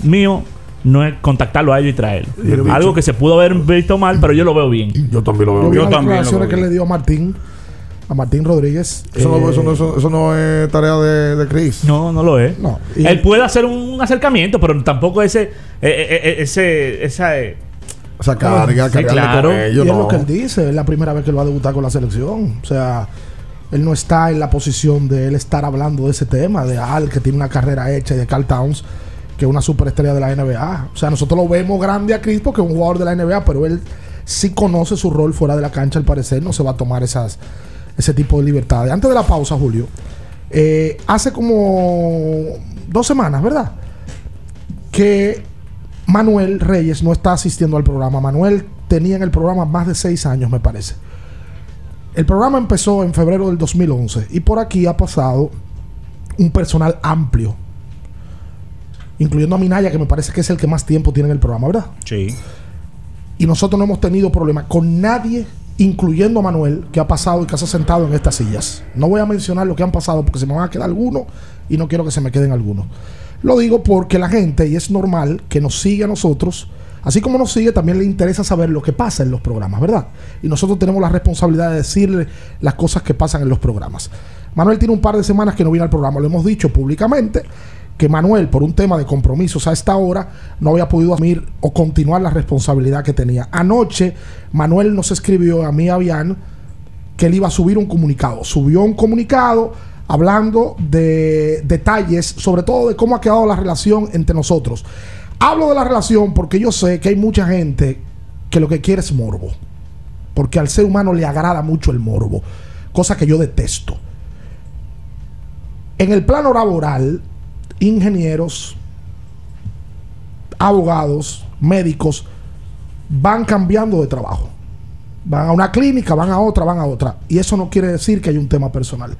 mío no es contactarlo a ellos y traerlo. Y Algo que se pudo haber visto mal, pero yo lo veo bien. Yo también lo Yo vi las declaraciones que le dio a Martín, a Martín Rodríguez. Eso, no, Eh, eso no- eso- eso no es tarea de, de Chris. No, no lo es. No. Y- Él puede hacer un acercamiento, pero tampoco ese. eh, eh, ese esa, eh, Esa carga, Sí, claro. con ellos, y es no. lo que él dice, es la primera vez que él va a debutar con la selección. O sea, él no está en la posición de él estar hablando de ese tema, de Al, que tiene una carrera hecha, y de Carl Towns, que es una superestrella de la NBA. O sea, nosotros lo vemos grande a Chris porque es un jugador de la NBA, pero él sí conoce su rol fuera de la cancha, al parecer, no se va a tomar esas, ese tipo de libertades. Antes de la pausa, Julio, eh, hace como dos semanas, ¿verdad? Que Manuel Reyes no está asistiendo al programa. Manuel tenía en el programa más de seis años, me parece. El programa empezó en febrero del 2011 y por aquí ha pasado un personal amplio, incluyendo a Minaya, que me parece que es el que más tiempo tiene en el programa, ¿verdad? Sí. Y nosotros no hemos tenido problema con nadie, incluyendo a Manuel, que ha pasado y que se ha sentado en estas sillas. No voy a mencionar lo que han pasado porque se me van a quedar algunos y no quiero que se me queden algunos. Lo digo porque la gente, y es normal que nos sigue a nosotros, así como nos sigue, también le interesa saber lo que pasa en los programas, ¿verdad? Y nosotros tenemos la responsabilidad de decirle las cosas que pasan en los programas. Manuel tiene un par de semanas que no viene al programa, lo hemos dicho públicamente que Manuel, por un tema de compromisos a esta hora, no había podido asumir o continuar la responsabilidad que tenía. Anoche, Manuel nos escribió a mí, a que él iba a subir un comunicado. Subió un comunicado hablando de detalles, sobre todo de cómo ha quedado la relación entre nosotros. Hablo de la relación porque yo sé que hay mucha gente que lo que quiere es morbo. Porque al ser humano le agrada mucho el morbo. Cosa que yo detesto. En el plano laboral, ingenieros, abogados, médicos van cambiando de trabajo. Van a una clínica, van a otra, van a otra. Y eso no quiere decir que hay un tema personal.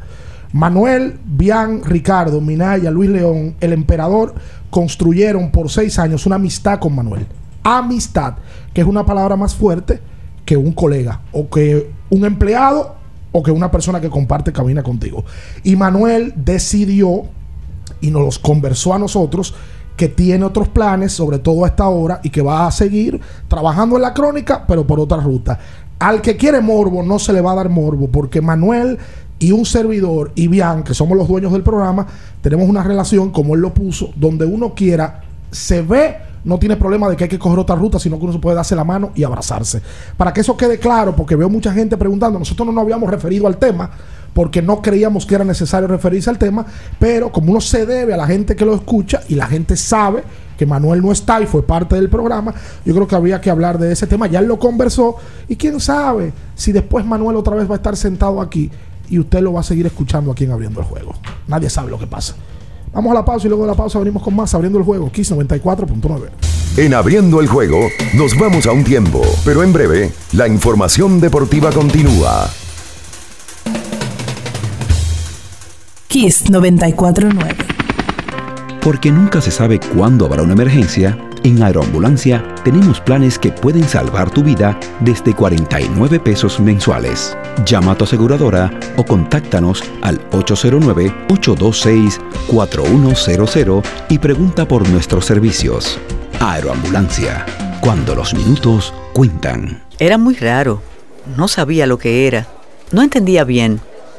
Manuel, Bian, Ricardo, Minaya, Luis León, el emperador construyeron por seis años una amistad con Manuel. Amistad, que es una palabra más fuerte que un colega o que un empleado o que una persona que comparte cabina contigo. Y Manuel decidió y nos los conversó a nosotros que tiene otros planes, sobre todo a esta hora, y que va a seguir trabajando en la crónica, pero por otra ruta. Al que quiere morbo no se le va a dar morbo, porque Manuel y un servidor, y Bian, que somos los dueños del programa, tenemos una relación, como él lo puso, donde uno quiera, se ve, no tiene problema de que hay que coger otra ruta, sino que uno se puede darse la mano y abrazarse. Para que eso quede claro, porque veo mucha gente preguntando, nosotros no nos habíamos referido al tema, porque no creíamos que era necesario referirse al tema, pero como uno se debe a la gente que lo escucha y la gente sabe que Manuel no está y fue parte del programa, yo creo que había que hablar de ese tema. Ya él lo conversó y quién sabe si después Manuel otra vez va a estar sentado aquí y usted lo va a seguir escuchando aquí en Abriendo el Juego. Nadie sabe lo que pasa. Vamos a la pausa y luego de la pausa venimos con más Abriendo el Juego, Kiss 94.9. En Abriendo el Juego nos vamos a un tiempo, pero en breve la información deportiva continúa. Kiss 949. Porque nunca se sabe cuándo habrá una emergencia, en Aeroambulancia tenemos planes que pueden salvar tu vida desde 49 pesos mensuales. Llama a tu aseguradora o contáctanos al 809-826-4100 y pregunta por nuestros servicios. Aeroambulancia, cuando los minutos cuentan. Era muy raro. No sabía lo que era. No entendía bien.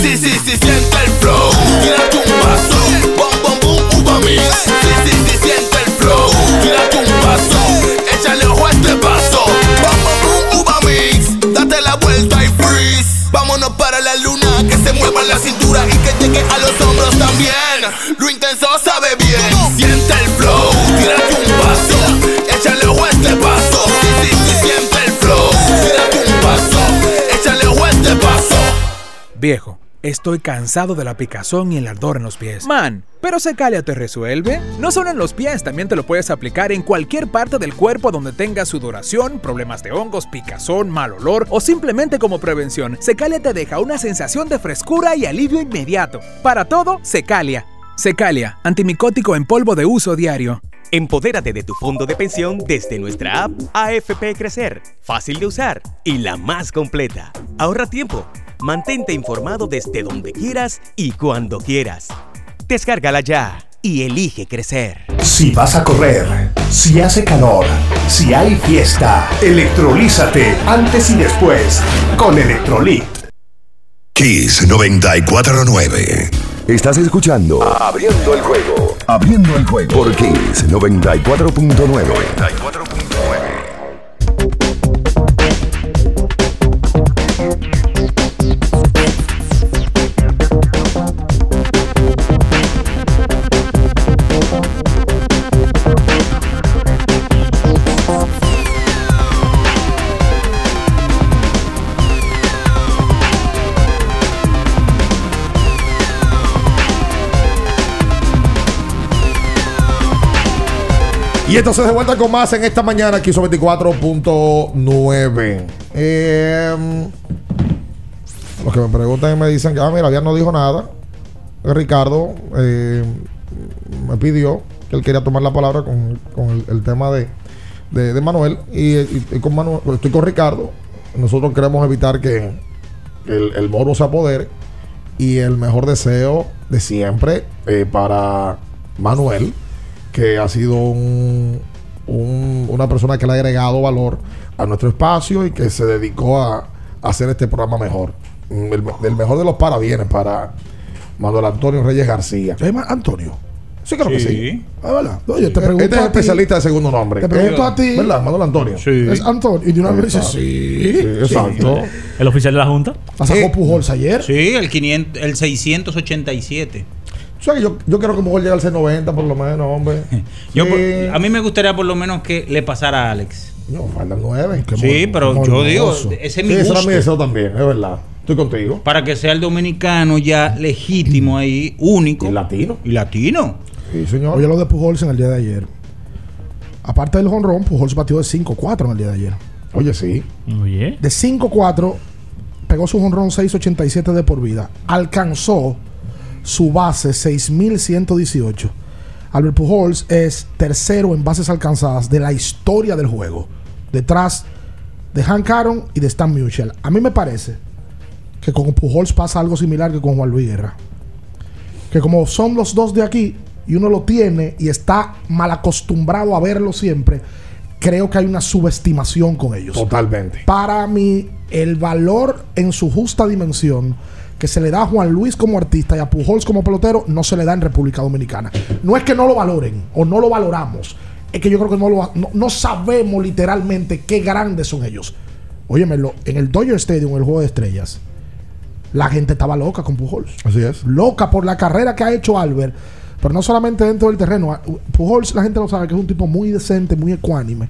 Sí, sí, sí, siente el flow. Tírate un vaso, bom, bom, boom, uva mix. Sí, sí, sí, siente el flow. Tírate un vaso, échale ojo a este paso. Bom, bom, boom, uva mix. Date la vuelta y freeze. Vámonos para la luna, que se mueva la cintura y que llegue a los hombros también. Lo intenso sabe bien. Siente el flow, tírate un vaso, échale ojo a este paso. Sí, sí, sí, siente el flow. Tírate un vaso, échale ojo este paso. Viejo, estoy cansado de la picazón y el ardor en los pies. Man, pero Secalia te resuelve. No solo en los pies, también te lo puedes aplicar en cualquier parte del cuerpo donde tengas sudoración, problemas de hongos, picazón, mal olor o simplemente como prevención. Secalia te deja una sensación de frescura y alivio inmediato. Para todo, Secalia. Secalia, antimicótico en polvo de uso diario. Empodérate de tu fondo de pensión desde nuestra app AFP Crecer. Fácil de usar y la más completa. Ahorra tiempo. Mantente informado desde donde quieras y cuando quieras. Descárgala ya y elige crecer. Si vas a correr, si hace calor, si hay fiesta, electrolízate antes y después con Electrolit. Kiss 949. Estás escuchando Abriendo el juego. Abriendo el juego por Kiss 94.9. Y entonces de vuelta con más en esta mañana aquí sobre 24.9. Eh, los que me preguntan y me dicen que, ah, mira, ya no dijo nada. Ricardo eh, me pidió que él quería tomar la palabra con, con el, tema de, de, Manuel. Y, estoy con Ricardo. Nosotros queremos evitar que el, morbo se apodere. Y el mejor deseo de siempre eh, para Manuel, que ha sido un- un- una persona que le ha agregado valor a nuestro espacio y que se dedicó a, a hacer este programa mejor. Mm, El, el mejor de los parabienes para Manuel Antonio Reyes García. ¿Es Ma- Antonio? Sí, creo que Sí. sí. Ah, ¿verdad? Oye, te pregunto este es a ti. especialista de segundo nombre. Te pregunto a ti. ¿Verdad? Manuel Antonio. Es Antonio. Y de una vez dice, sí. Sí, exacto. El oficial de la Junta. La sacó Pujols ayer. Sí, el, 500, el 687. Sea, que yo, yo quiero que mejor llegue al C90 por lo menos, hombre. Yo, Sí. por- a mí me gustaría por lo menos que le pasara a Alex. No, faltan nueve. Sí, pero yo digo, ese es mi Sí, ese era gusto. mi deseo también, es verdad. Estoy contigo. Para que sea el dominicano ya legítimo ahí, único. Y latino. Y latino. Sí, señor. Oye, lo de Pujols en el día de ayer. Aparte del jonrón, Pujols batió de 5-4 en el día de ayer. Oye, sí. Oye. De 5-4, pegó su jonrón 6.87 de por vida. Alcanzó su base 6.118. Albert Pujols es tercero en bases alcanzadas de la historia del juego. Detrás de Hank Aaron y de Stan Musial. A mí me parece que con Pujols pasa algo similar que con Juan Luis Guerra. Que como son los dos de aquí y uno lo tiene y está mal acostumbrado a verlo siempre, creo que hay una subestimación con ellos. Totalmente. Para mí, el valor en su justa dimensión que se le da a Juan Luis como artista y a Pujols como pelotero no se le da en República Dominicana. No es que no lo valoren o no lo valoramos, es que yo creo que no, lo, no, no sabemos literalmente qué grandes son ellos. Óyemelo, en el Dodger Stadium, el juego de estrellas, la gente estaba loca con Pujols. Así es. Loca por la carrera que ha hecho Albert. Pero no solamente dentro del terreno. Pujols, la gente lo sabe que es un tipo muy decente, muy ecuánime.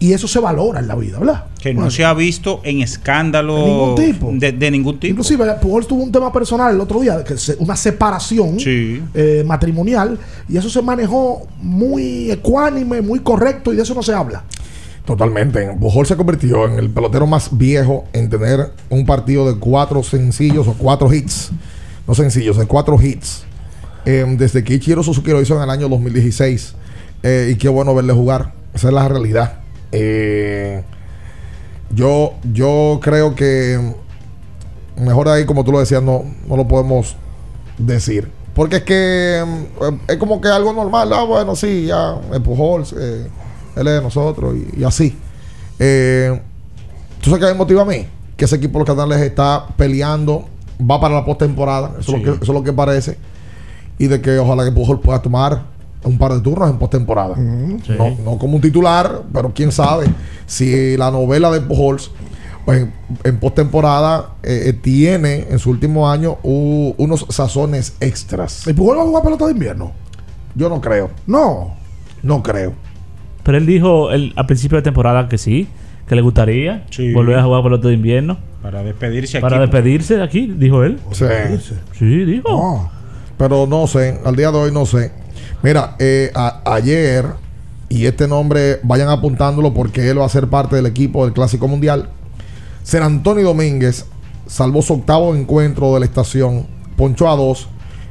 Y eso se valora en la vida, ¿verdad? Que no Bueno. se ha visto en escándalo De ningún tipo. De, de ningún tipo. Inclusive Pujols tuvo un tema personal el otro día, que se- una separación Sí. eh, matrimonial, y eso se manejó muy ecuánime, muy correcto, y de eso no se habla. Totalmente. Pujol se convirtió en el pelotero más viejo en tener un partido de cuatro sencillos o cuatro hits. No sencillos, de cuatro hits. Eh, desde que Ichiro Suzuki lo hizo en el año 2016. Eh, y qué bueno verle jugar. Esa es la realidad. Eh, yo, yo creo que mejor ahí, como tú lo decías, no, no lo podemos decir. Porque es que eh, es como que algo normal. Ah, bueno, sí, ya, el Pujol, eh, él es de nosotros y, y así. Eh, ¿Tú sabes qué me motiva a mí? Que ese equipo de los Cardenales está peleando, va para la postemporada. Eso, es lo que, eso es lo que parece. Y de que ojalá que Pujol pueda tomar un par de turnos en postemporada. Sí. no, no como un titular, pero quién sabe si la novela de Pujols pues, en, en postemporada eh, eh, tiene en su último año u- unos sazones extras. ¿Y Pujol va a jugar pelota de invierno? Yo no creo. No. No creo. Pero él dijo el, al principio de temporada que sí, que le gustaría Sí. volver a jugar pelota de invierno. Para despedirse aquí. Para despedirse de aquí, dijo él. Sí. Sí, dijo. Pero no sé, al día de hoy no sé. Mira, eh, ayer, y este nombre vayan apuntándolo porque él va a ser parte del equipo del Clásico Mundial. Ser Antonio Domínguez salvó su octavo encuentro de la estación, ponchó a dos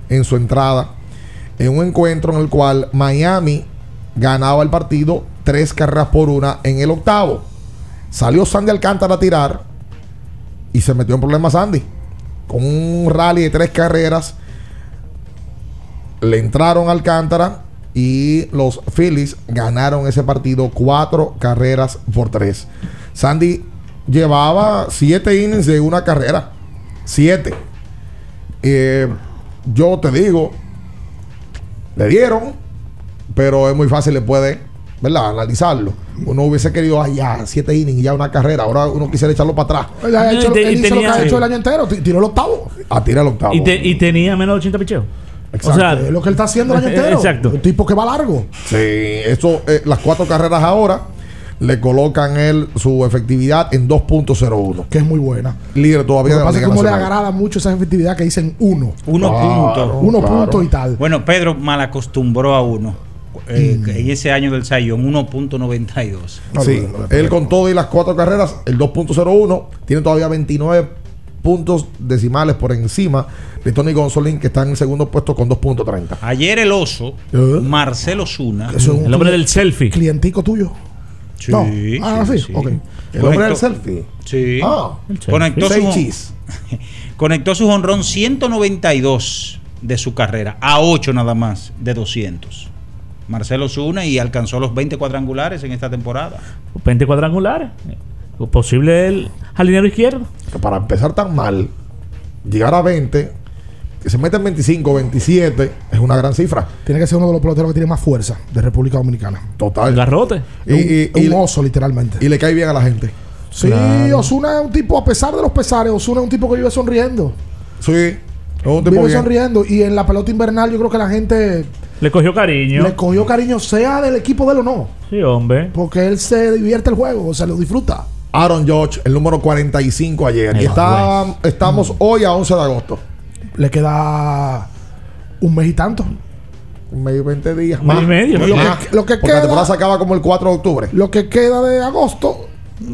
en su entrada, en un encuentro en el cual Miami ganaba el partido tres carreras por una en el octavo. Salió Sandy Alcántara a tirar y se metió en problemas Sandy. Con un rally de tres carreras, le entraron a Alcántara y los Phillies ganaron ese partido cuatro carreras por tres. Sandy llevaba siete innings de una carrera. Siete. Eh, yo te digo, le dieron, pero es muy fácil, le puede, ¿verdad? Analizarlo. Uno hubiese querido, ah, ya, siete innings, ya una carrera. Ahora uno quisiera echarlo para atrás. Él, ha hecho- Y te- él y hizo lo que ha hecho el año entero, ti- tiró el octavo. A tirar el octavo. Y, te- y tenía menos de 80 picheos. Exacto. O sea, Es lo que él está haciendo el año entero. Exacto. Un tipo que va largo. Sí, eso, eh, las cuatro carreras ahora le colocan él su efectividad en 2.01. Que es muy buena. Líder todavía Lo que pasa es Liga que como le agrada mucho esa efectividad que dicen uno. Uno punto. Uno punto y tal. Bueno, Pedro mal acostumbró a uno. Eh, En ese año del Sayón, 1.92. Sí, él con todo y las cuatro carreras, el 2.01, tiene todavía 29% puntos decimales por encima de Tony Gonsolin, que está en el segundo puesto con 2.30. Ayer el oso, ¿Eh? Marcelo Zuna. Es un El hombre del selfie. Clientico tuyo. Sí, No. Ah, sí, ok. El hombre del selfie. Sí. Ah, Conectó su, cheese. conectó su honrón 192 de su carrera a 8 nada más de 200. Marcelo Zuna y alcanzó los 20 cuadrangulares en esta temporada. 20 cuadrangulares. Posible el jardinero izquierdo. Que para empezar tan mal, llegar a 20, que se meten 25, 27, es una gran cifra. Tiene que ser uno de los peloteros que tiene más fuerza de República Dominicana. Total. Garrote. Y, y- y un oso, literalmente. y le cae bien a la gente. Sí, Claro. Osuna es un tipo, a pesar de los pesares, Osuna es un tipo que vive sonriendo. Sí. Es un tipo Vive bien. sonriendo. Y en la pelota invernal, yo creo que la gente Le cogió cariño. le cogió cariño, sea del equipo de él o no. Sí, hombre. Porque él se divierte el juego, o sea, lo disfruta. Aaron George, el número 45 ayer. Y está, estamos hoy a 11 de agosto. Le queda un mes y tanto. Un mes y 20 días. Un mes y medio. Lo Más. que, lo que Porque la temporada se queda, acaba como el 4 de octubre. lo que queda de agosto,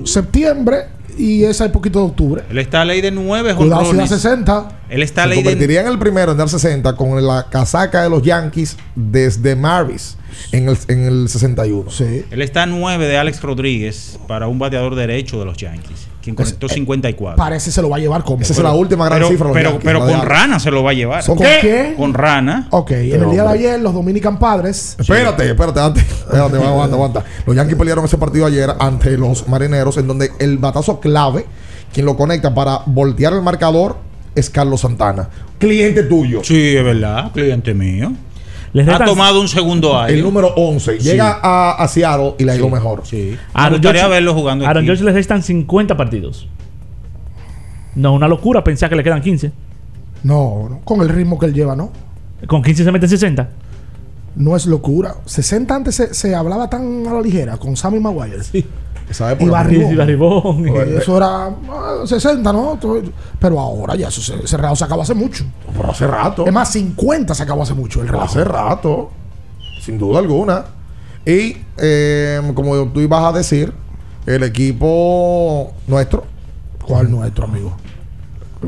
septiembre y ese poquito de octubre. Él está a ley de 9 Cuidado si da jonrones. 60. Él está a ley de convertiría en el primero en dar 60 con la casaca de los Yankees desde Marvis en el, en el 61. Sí. Él está a 9 de Alex Rodríguez para un bateador derecho de los Yankees, quien conectó 54. Parece se lo va a llevar como. Esa es la última gran pero, cifra. pero, Yankees, pero con. Rana se lo va a llevar. ¿Con qué? Con Rana. Ok, en el día de ayer, los Dominican Padres. Espérate, espérate, antes. Espérate, aguanta, aguanta. Los Yankees pelearon ese partido ayer ante los marineros, en donde el batazo clave, quien lo conecta para voltear el marcador, es Carlos Santana. Cliente tuyo. Sí, es verdad, cliente mío. Les Ha tomado un segundo aire. El número 11. Sí. Llega a, a Seattle y le ha ido Sí, mejor. Sí. Me Aaron gustaría George- verlo jugando Aaron. George le restan 50 partidos. No, una locura pensar que le quedan 15. No, no, con el ritmo que él lleva, ¿no? Con 15 se meten 60. No es locura. 60 antes se, se hablaba tan a la ligera con Sammy Maguire. Sí. Esa Y época- Barribón. Sí, Barribón. Y eso era ah, 60, ¿no? Todo- Pero ahora ya eso se, ese relajo se acabó hace mucho. Pero hace rato. Es más, 50 se acabó hace mucho el relajo. Hace rato. Sin duda alguna. Y eh, como tú ibas a decir, el equipo nuestro, ¿Cuál nuestro amigo?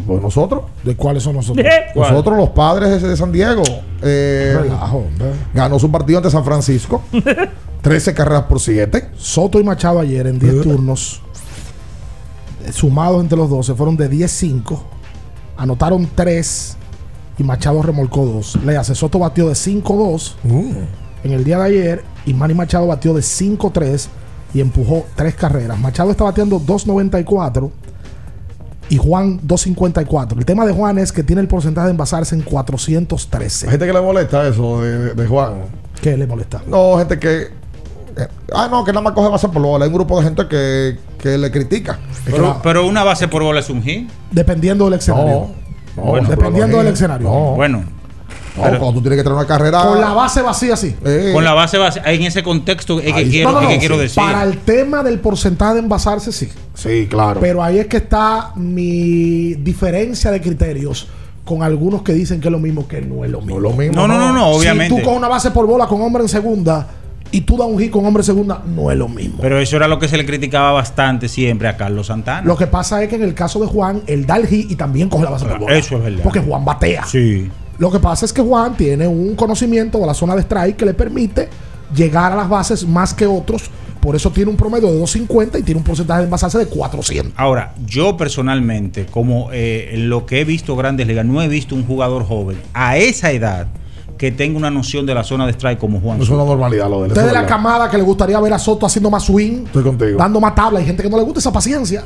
pues nosotros, ¿De cuáles son nosotros? ¿Cuál? nosotros los padres de San Diego, eh, Relajo, hombre. ganó su partido ante San Francisco, 13 carreras por 7. Soto y Machado ayer en 10 turnos, sumados entre los dos, se fueron de 10-5. Anotaron 3 y Machado remolcó 2. Le hace Soto batió de 5-2 en el día de ayer y Manny Machado batió de 5-3 y empujó 3 carreras. Machado está bateando 2.94 y Juan 2.54. El tema de Juan es que tiene el porcentaje de envasarse en 413. Hay gente que le molesta eso de, de Juan. ¿Qué le molesta? No, gente que. Eh, ah, no, que nada más coge base por bola. Hay un grupo de gente que, que le critica. Pero, pero una base por bola es un hit. Dependiendo del escenario. No, no, Bueno, dependiendo del no, escenario. No, Bueno, no, pero- cuando tú tienes que tener una carrera. Con la base vacía, sí. eh, con la base, base en ese contexto es que quiero, No, no, es que no, quiero sí. decir. Para el tema del porcentaje de envasarse, sí. Sí, claro. Pero ahí es que está mi diferencia de criterios con algunos que dicen que es lo mismo, que no es lo mismo. no es lo mismo. No, no, no, no, obviamente. Si tú con una base por bola con hombre en segunda y tú das un hit con hombre segunda, no es lo mismo. Pero eso era lo que se le criticaba bastante siempre a Carlos Santana. lo que pasa es que en el caso de Juan, él da el hit y también coge la base por bola. Eso es verdad. Porque Juan batea. Sí. Lo que pasa es que Juan tiene un conocimiento de la zona de strike que le permite llegar a las bases más que otros. Por eso tiene un promedio de 250 y tiene un porcentaje de envasarse de 400. Ahora, yo personalmente, como eh, lo que he visto Grandes Ligas, no he visto un jugador joven a esa edad que tenga una noción de la zona de strike como Juan. No es una normalidad lo de. Usted de es la camada que le gustaría ver a Soto haciendo más swing, Estoy contigo. dando más tabla. Hay gente que no le gusta esa paciencia.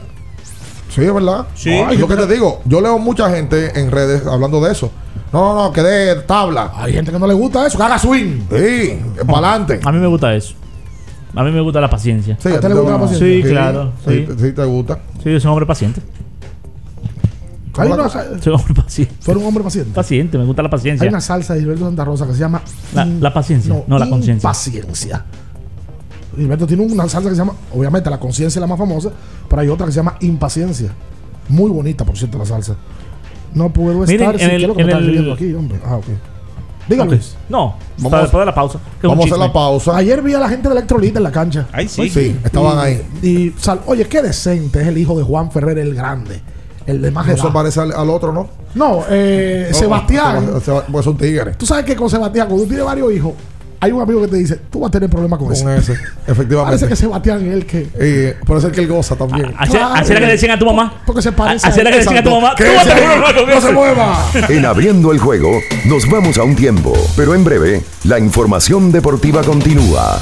Sí, es verdad. Sí. Es lo que te digo. Yo leo mucha gente en redes hablando de eso. No, no, no, que dé tabla. Hay gente que no le gusta eso, que haga swing. Sí, para adelante. A mí me gusta eso. A mí me gusta la paciencia. Sí, ¿A usted ti le gusta la paciencia? Sí, claro, Sí, sí. sí te gusta. Sí, yo soy un hombre paciente. Hay la una- cosa? Soy un hombre paciente. Eres un hombre paciente. Paciente, me gusta la paciencia. Hay una salsa de Gilberto Santa Rosa que se llama. La- la paciencia, no, la conciencia. Paciencia. Gilberto tiene una salsa que se llama. Obviamente, la conciencia es la más famosa, pero hay otra que se llama impaciencia. Muy bonita, por cierto, la salsa. No puedo Miren, estar en sin el- ¿qué es lo que en me están el- escribiendo aquí, hombre. Ah, ok. Dígame. No, Vamos para a- después de la pausa. Vamos a hacer la pausa. Ayer vi a la gente de Electrolita en la cancha. Ay, sí. Sí, estaban Y- ahí. Y, sal- oye, qué decente es el hijo de Juan Ferrer el Grande. El de más No edad. se parece al, al otro, ¿no? No, eh, No, Sebastián. Seba- Seba- Pues son tigres. Tú sabes que con Sebastián, cuando tú tienes varios hijos, hay un amigo que te dice, tú vas a tener problemas con, Con ese. ese, efectivamente. Parece que Sebastián es el que. Eh, puede ser que él goza también. Así, así era que le decían a tu mamá. Porque se parece. Así era que le decían a tu mamá. Tú vas a tener ¡No se mueva! En abriendo el juego, nos vamos a un tiempo, pero en breve, la información deportiva continúa.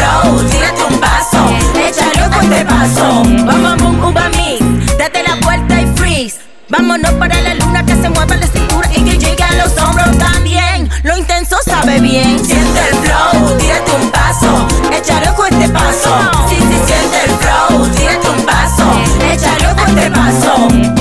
flow, tírate un paso, échale con este paso, bom, bom, bom, uva mix. Date la vuelta y freeze, vámonos para la luna que se mueva la cintura y que llegue a los hombros también. Lo intenso sabe bien, siente el flow, tírate un paso, échale con este paso. Sí, sí, siente el flow, tírate un paso, échale con este paso.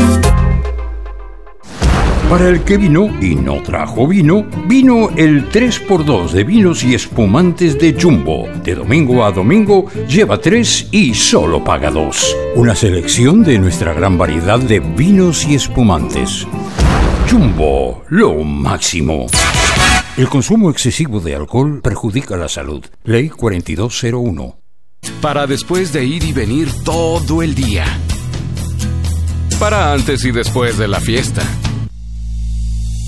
Para el que vino y no trajo vino, vino el 3x2 de vinos y espumantes de Jumbo. De domingo a domingo, lleva 3 y solo paga 2. Una selección de nuestra gran variedad de vinos y espumantes. Jumbo, lo máximo. El consumo excesivo de alcohol perjudica la salud. Ley 4201. Para después de ir y venir todo el día. Para antes y después de la fiesta.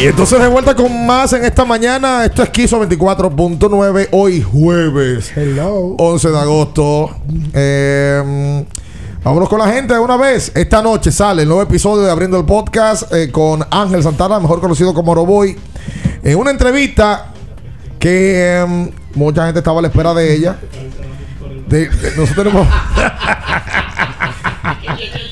Y entonces de vuelta con más en esta mañana. Esto es Kiso 24.9. Hoy jueves. 11 de agosto. Eh, vámonos con la gente de una vez. Esta noche sale el nuevo episodio de Abriendo el Podcast eh, con Ángel Santana, mejor conocido como Roboy. En una entrevista que eh, mucha gente estaba a la espera de ella. De- de- nosotros tenemos.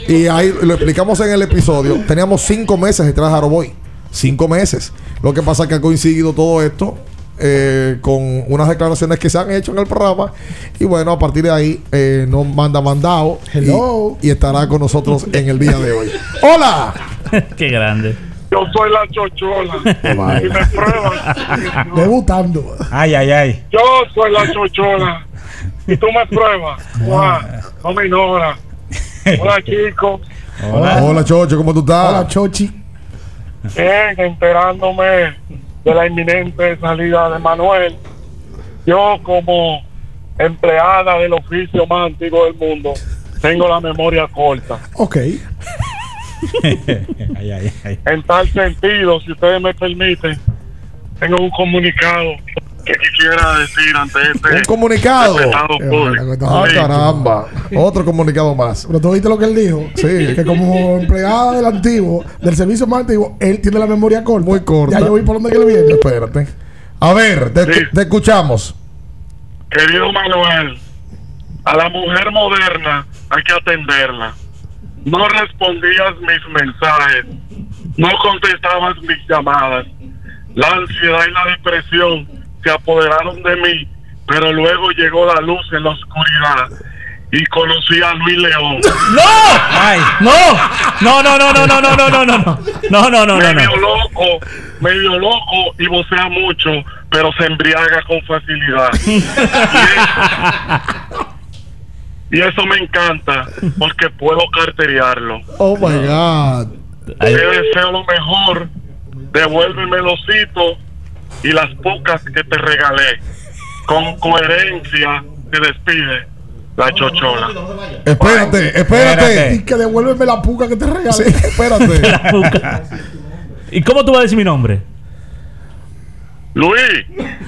Y ahí lo explicamos en el episodio. Teníamos cinco meses detrás de Aroboy. Cinco meses. Lo que pasa es que ha coincidido todo esto eh, con unas declaraciones que se han hecho en el programa. Y bueno, a partir de ahí eh, nos manda mandado. Hello. Y, y estará con nosotros en el día de hoy. ¡Hola! Qué grande. Yo soy la chochola. y me pruebas. Debutando. Ay, ay, ay. Yo soy la chochola. Y tú me pruebas. Juan, no me ignora. Hola, chicos. Hola. Chocho, ¿cómo tú estás? Hola, Chochi. Bien, enterándome de la inminente salida de Manuel. Yo, como empleada del oficio más antiguo del mundo, tengo la memoria corta. Ok. ay, ay, ay. En tal sentido, si ustedes me permiten, tengo un comunicado que quisiera decir ante este Un comunicado. Qué Ah, Sí. caramba. Otro comunicado más. Pero tú viste lo que él dijo. Sí. Que como empleada del antiguo, del servicio más antiguo, él tiene la memoria corta. Muy corta. Ya yo vi por dónde que le viene. Espérate. A ver, te, Sí. te escuchamos. Querido Manuel, a la mujer moderna hay que atenderla. No respondías mis mensajes, no contestabas mis llamadas. La ansiedad y la depresión se apoderaron de mí, pero luego llegó la luz en la oscuridad y conocí a Luis León. ¡No! Ay. ¡No! No, no, no, no, no, no, no, no, no. No, no, no, no, medio no. loco, medio loco y vocea mucho, pero se embriaga con facilidad. y, eso, y eso me encanta porque puedo carteriarlo. Oh my God. Te deseo lo mejor, devuélveme el osito y las pocas que te regalé. Con coherencia te despide la chochola. Espérate, espérate. Y que devuélveme la puca que te regalé. Sí, espérate. La puca. ¿Y cómo tú vas a decir mi nombre? Luis,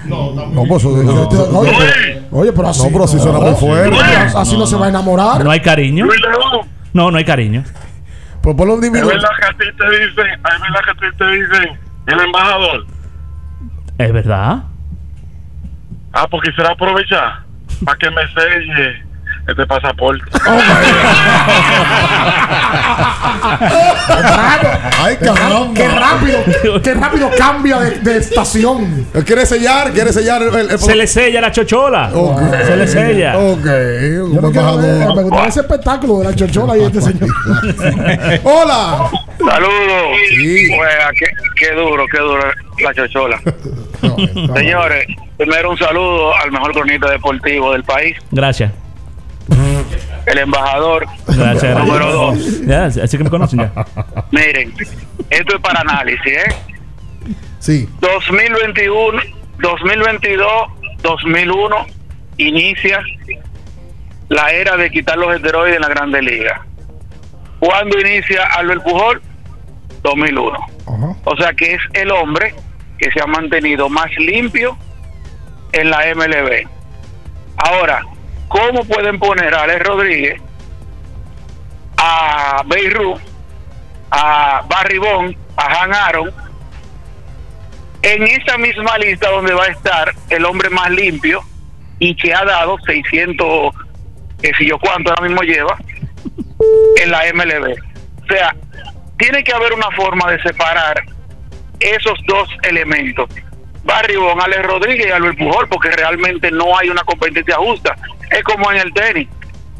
No, pues eso- eso- Oye, Luis, pero, oye, pero así. No, pero así suena muy fuerte. Así- no se va a enamorar. ¿No hay cariño? Luis León. No, no hay cariño. Pues ponle un Es diminuto. verdad que a ti te dicen, es verdad que a ti te dicen el embajador. ¿Es verdad? Ah, pues quisiera aprovechar para que me selle este pasaporte. Ay, caramba. Qué rápido, qué rápido cambia de, de estación. ¿Quiere sellar? ¿Quiere sellar el, el- el- Se le sella la chochola. Se le sella. Ok. Yo no quiero me gusta ese espectáculo de la chochola y este señor. Hola. Saludos. Sí. Juega, qué, qué duro, qué duro la chochola. No. Señores, primero un saludo al mejor cronista deportivo del país, Gracias. El embajador. Gracias. Número dos. Ya, así que me conocen ya. Miren, esto es para análisis, ¿eh? Sí. 2021, 2022, 2001 inicia la era de quitar los esteroides en la Grande Liga. ¿Cuándo inicia Albert Pujol? 2001. Ajá. O sea que es el hombre que se ha mantenido más limpio en la MLB. Ahora, ¿cómo pueden poner a Alex Rodríguez, a Beirut, a Barry Bond, a Han Aaron, en esa misma lista donde va a estar el hombre más limpio y que ha dado 600, que si yo cuánto ahora mismo lleva, en la MLB? O sea, tiene que haber una forma de separar esos dos elementos. Barry Bon, Alex Rodríguez y Albert Pujol, porque realmente no hay una competencia justa. Es como en el tenis.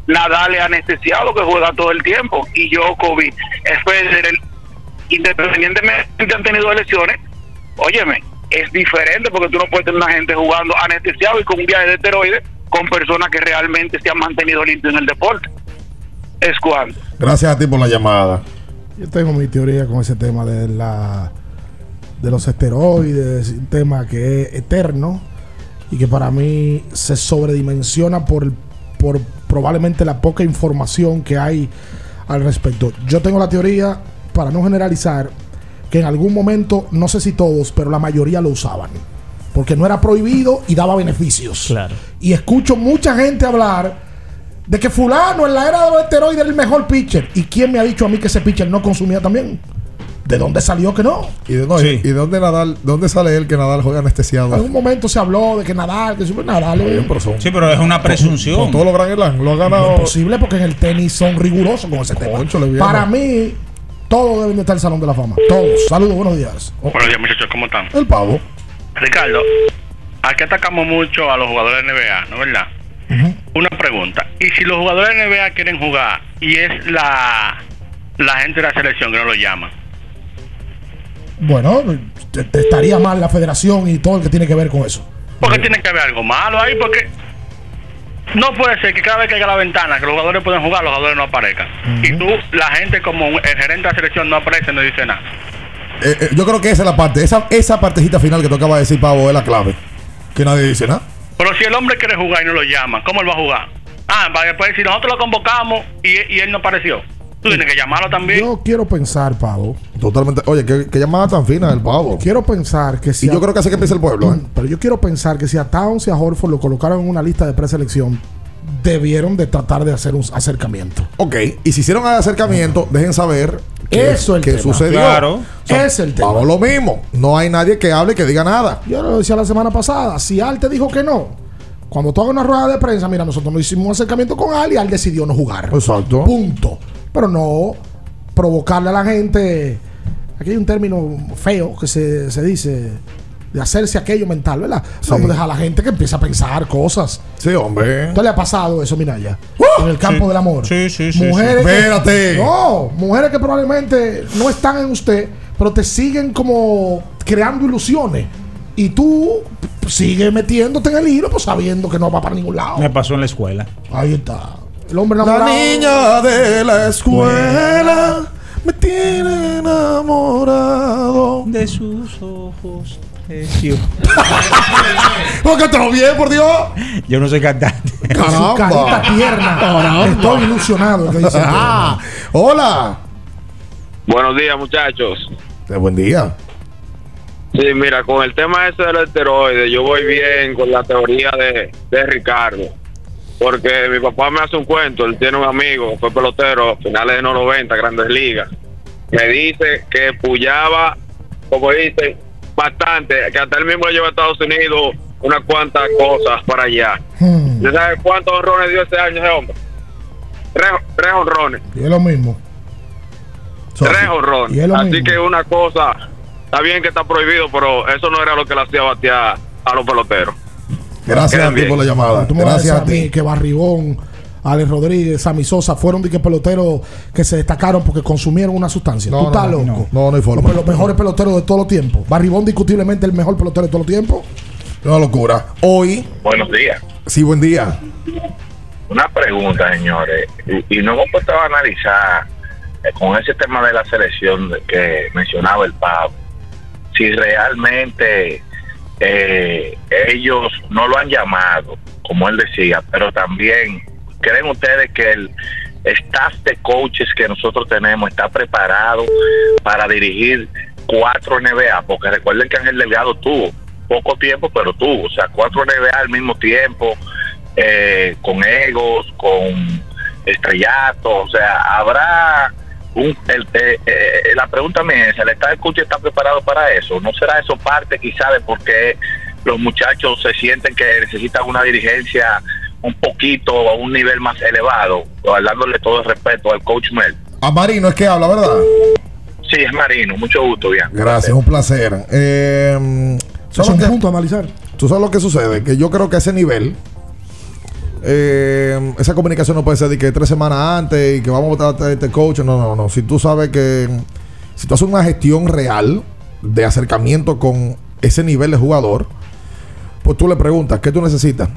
Nadal es anestesiado que juega todo el tiempo y Djokovic, Federer, independientemente han tenido lesiones, óyeme, es diferente porque tú no puedes tener una gente jugando anestesiado y con un viaje de esteroides con personas que realmente se han mantenido limpios en el deporte. Es cuando. Gracias a ti por la llamada. Yo tengo mi teoría con ese tema de la de los esteroides, un tema que es eterno y que para mí se sobredimensiona por, por probablemente la poca información que hay al respecto. Yo tengo la teoría, para no generalizar, que en algún momento, no sé si todos, pero la mayoría lo usaban. Porque no era prohibido y daba beneficios. Claro. Y escucho mucha gente hablar de que fulano en la era de los esteroides era el mejor pitcher. ¿Y quién me ha dicho a mí que ese pitcher no consumía también? ¿De dónde salió que no? ¿Y de, no, y- y de dónde Nadal, dónde sale él que Nadal juega anestesiado? En algún momento se habló de que Nadal, que super Nadal. eh, Sí, pero es una presunción. Con todos los Grand Slam lo ha ganado. No es posible porque en el tenis son rigurosos con ese tema. Cónchale, viejo. Para mí, todos deben de estar en el Salón de la Fama. Todos. Saludos, buenos días. Buenos días, muchachos, ¿cómo están? El pavo. Ricardo, aquí atacamos mucho a los jugadores de NBA, ¿no es verdad? Una pregunta. ¿Y si los jugadores de NBA quieren jugar y es la, la gente de la selección que no lo llama? Bueno, te- te estaría mal la federación y todo el que tiene que ver con eso. Porque tiene que haber algo malo ahí, porque no puede ser que cada vez que haya la ventana que los jugadores pueden jugar, los jugadores no aparezcan. Y tú, la gente como el gerente de la selección no aparece, no dice nada. Eh, eh, yo creo que esa es la parte. Esa, esa partecita final que tú acabas de decir, Pavo, es la clave. Que nadie dice nada. Pero si el hombre quiere jugar y no lo llama, ¿cómo él va a jugar? Ah, para después si nosotros lo convocamos y, y él no apareció. Tú tienes que llamarlo también. Yo quiero pensar, Pavo. Totalmente. Oye, qué, qué llamada tan fina del Pavo. Quiero pensar que si. Y yo creo que así que empieza el pueblo. ¿eh? Pero yo quiero pensar que si a Towns y a Horford lo colocaron en una lista de preselección, debieron de tratar de hacer un acercamiento. Ok, y si hicieron el acercamiento, dejen saber qué, Eso es el qué tema. sucedió. Claro. O sea, Es el tema. Vamos lo mismo. No hay nadie que hable y que diga nada. Yo lo decía la semana pasada. Si Al te dijo que no, cuando tú hagas una rueda de prensa, mira, nosotros no hicimos un acercamiento con Al y Al decidió no jugar. Exacto. Punto. Pero no provocarle a la gente. Aquí hay un término feo que se, se dice de hacerse aquello mental, ¿verdad? No, pues deja a la gente que empiece a pensar cosas. Sí, hombre. ¿Qué le ha pasado eso, Minaya? En el campo Sí. del amor. Sí, sí, sí, Mujeres sí. que- Espérate. no, mujeres que probablemente no están en usted, pero te siguen como creando ilusiones. Y tú sigues metiéndote en el hilo, pues sabiendo que no va para ningún lado. Me pasó en la escuela. Ahí está. El hombre La enamorado. niña de la escuela me tiene enamorado. De sus ojos. Porque todo bien, por Dios. Yo no soy cantante. Su carita tierna. Caramba. Estoy ilusionado. que dice. Ah, hola. Buenos días, muchachos. Eh, buen día. Sí, mira, con el tema ese del esteroide, yo voy bien con la teoría de, de Ricardo. Porque mi papá me hace un cuento, él tiene un amigo, fue pelotero, finales de los 90, grandes ligas. Me dice que pullaba, como dicen, bastante, que hasta él mismo le lleva a Estados Unidos unas cuantas cosas para allá. Hmm. ¿Usted sabe cuántos honrones dio ese año ese hombre? Tres, tres honrones. Y es lo mismo. Tres honrones. Así mismo. que una cosa, está bien que está prohibido, pero eso no era lo que le hacía batear a los peloteros. Gracias a ti bien. por la llamada. Tú me Gracias a a ti. que Barribón, Alex Rodríguez, Sammy Sosa fueron de que peloteros que se destacaron porque consumieron una sustancia. No, Tú no, estás no, loco. no, no hay forma. Los, los mejores peloteros de todos los tiempos. Barribón, discutiblemente, el mejor pelotero de todos los tiempos. Una locura. Hoy, Buenos días. sí, buen día. Una pregunta, señores. Y, y no hemos puesto a analizar eh, con ese tema de la selección que mencionaba el Pablo, si realmente eh, ellos no lo han llamado, como él decía, pero también creen ustedes que el staff de coaches que nosotros tenemos está preparado para dirigir cuatro NBA, porque recuerden que Ángel Delgado tuvo poco tiempo, pero tuvo, o sea, cuatro NBA al mismo tiempo, eh, con egos, con estrellato, o sea, habrá un, el- eh, eh, la pregunta mía es, ¿el staff de coaches está preparado para eso? ¿No será eso parte quizá de por qué los muchachos se sienten que necesitan una dirigencia un poquito a un nivel más elevado, dándole todo el respeto al coach Mel? A Marino es que habla, ¿verdad? Sí, es Marino, mucho gusto, bien. Gracias, un placer. Eh, Es ¿sabes un lo que- punto a analizar. ¿Tú sabes lo que sucede? Que yo creo que ese nivel, eh, esa comunicación no puede ser de que tres semanas antes y que vamos a votar a este coach. No, no, no. Si tú sabes que, si tú haces una gestión real de acercamiento con ese nivel de jugador, pues tú le preguntas, ¿qué tú necesitas?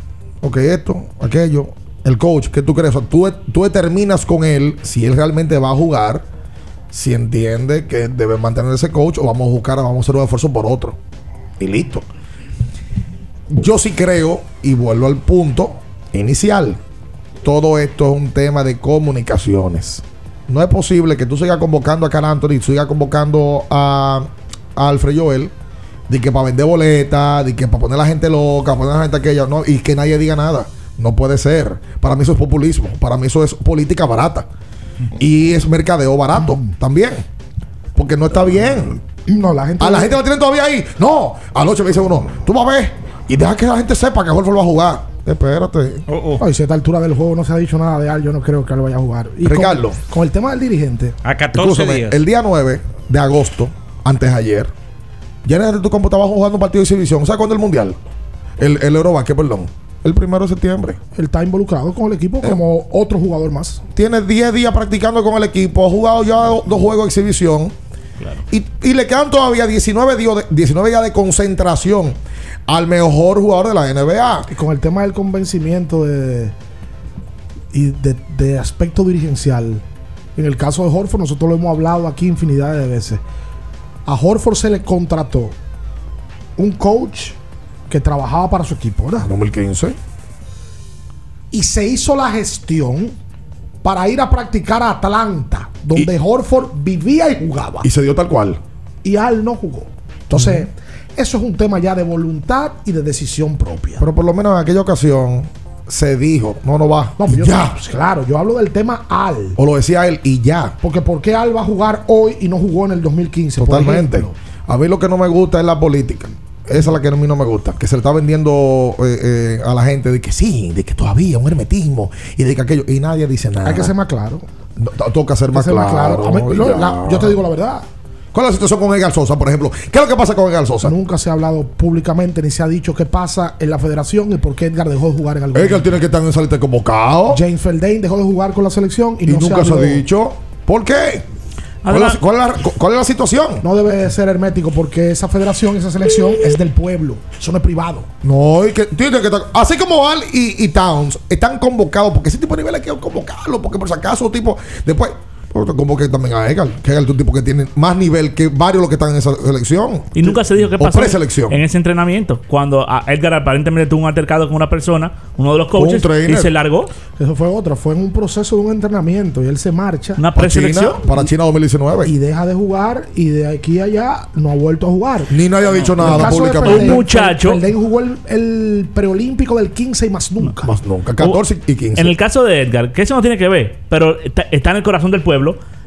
Ok, esto, aquello. El coach, ¿qué tú crees? O sea, tú, tú determinas con él si él realmente va a jugar, si entiende que debe mantener ese coach o vamos a buscar, vamos a hacer un esfuerzo por otro. Y listo. Yo sí creo, y vuelvo al punto inicial, todo esto es un tema de comunicaciones. No es posible que tú sigas convocando a Carl Anthony, sigas convocando a, a Alfred Joel, de que para vender boletas, de que para poner a la gente loca, para poner a la gente aquella, no, y que nadie diga nada. No puede ser. Para mí eso es populismo. Para mí eso es política barata. Y es mercadeo barato también. Porque no está bien. No, la gente. A la gente la tienen todavía ahí. No, anoche me dice uno, tú vas a ver y deja que la gente sepa que Horford va a jugar. Espérate. Ay, si a esta altura del juego no se ha dicho nada de Al, yo no creo que Al vaya a jugar. Y con- Ricardo. Con, el tema del dirigente. A 14 Escúchame, días. el día 9 de agosto, antes de ayer, ya en tu campo estaba jugando un partido de exhibición. ¿Sabes cuándo el mundial? El, el Eurobasket, perdón. El primero de septiembre. Él está involucrado con el equipo como otro jugador más. Tiene 10 días practicando con el equipo. Ha jugado ya dos juegos de exhibición. Y, y le quedan todavía 19 días, de, 19 días de concentración al mejor jugador de la NBA. Y con el tema del convencimiento de, y de, de aspecto dirigencial. En el caso de Horford, nosotros lo hemos hablado aquí infinidad de veces. A Horford se le contrató un coach que trabajaba para su equipo, ¿verdad? 2015. Y se hizo la gestión para ir a practicar a Atlanta, donde Horford vivía y jugaba. Y se dio tal cual. Y Al no jugó. Entonces, eso es un tema ya de voluntad y de decisión propia. Pero por lo menos en aquella ocasión se dijo, no, no va. No, pues Y yo- ya. pues claro, yo hablo del tema Al. O lo decía él y ya. Porque ¿por qué Al va a jugar hoy y no jugó en el 2015? por Totalmente. A mí lo que no me gusta es la política. Esa es la que a mí no me gusta. Que se le está vendiendo eh, eh, a la gente de que sí, de que todavía un hermetismo y de que aquello. Y nadie dice nada. Hay que ser más claro. No, to- toca ser más ser más claro. mí- no, la- yo te digo la verdad. ¿Cuál es la situación con Edgar Sosa, por ejemplo? ¿Qué es lo que pasa con Edgar Sosa? Nunca se ha hablado públicamente ni se ha dicho qué pasa en la federación y por qué Edgar dejó de jugar en algún Edgar tiene que estar en esa lista de convocado. James Feldain dejó de jugar con la selección y, Y no nunca se, habló. ha dicho. ¿Por qué? ¿Cuál es, la, cuál es la- cuál es la situación? No debe ser hermético porque esa federación, esa selección es del pueblo. Eso no es privado. No, y que, tiene que así como Al y, y Towns están convocados, porque ese tipo de nivel hay que convocarlo, porque por si acaso, tipo, después, convoque también a Edgar, que Edgar es un tipo que tiene más nivel que varios los que están en esa selección. Y nunca se dijo qué pasó preselección. en ese entrenamiento. Cuando a Edgar aparentemente tuvo un altercado con una persona, uno de los coaches, y se largó. Eso fue otra. Fue en un proceso de un entrenamiento y él se marcha. Una Para China, para China 2019. Y deja de jugar y de aquí a allá no ha vuelto a jugar. Ni nadie ha dicho nada públicamente. Un muchacho- Felden jugó el, el preolímpico del 15 y más nunca. Más nunca. 14 y 15. En el caso de Edgar, que eso no tiene que ver, pero está, está en el corazón del pueblo.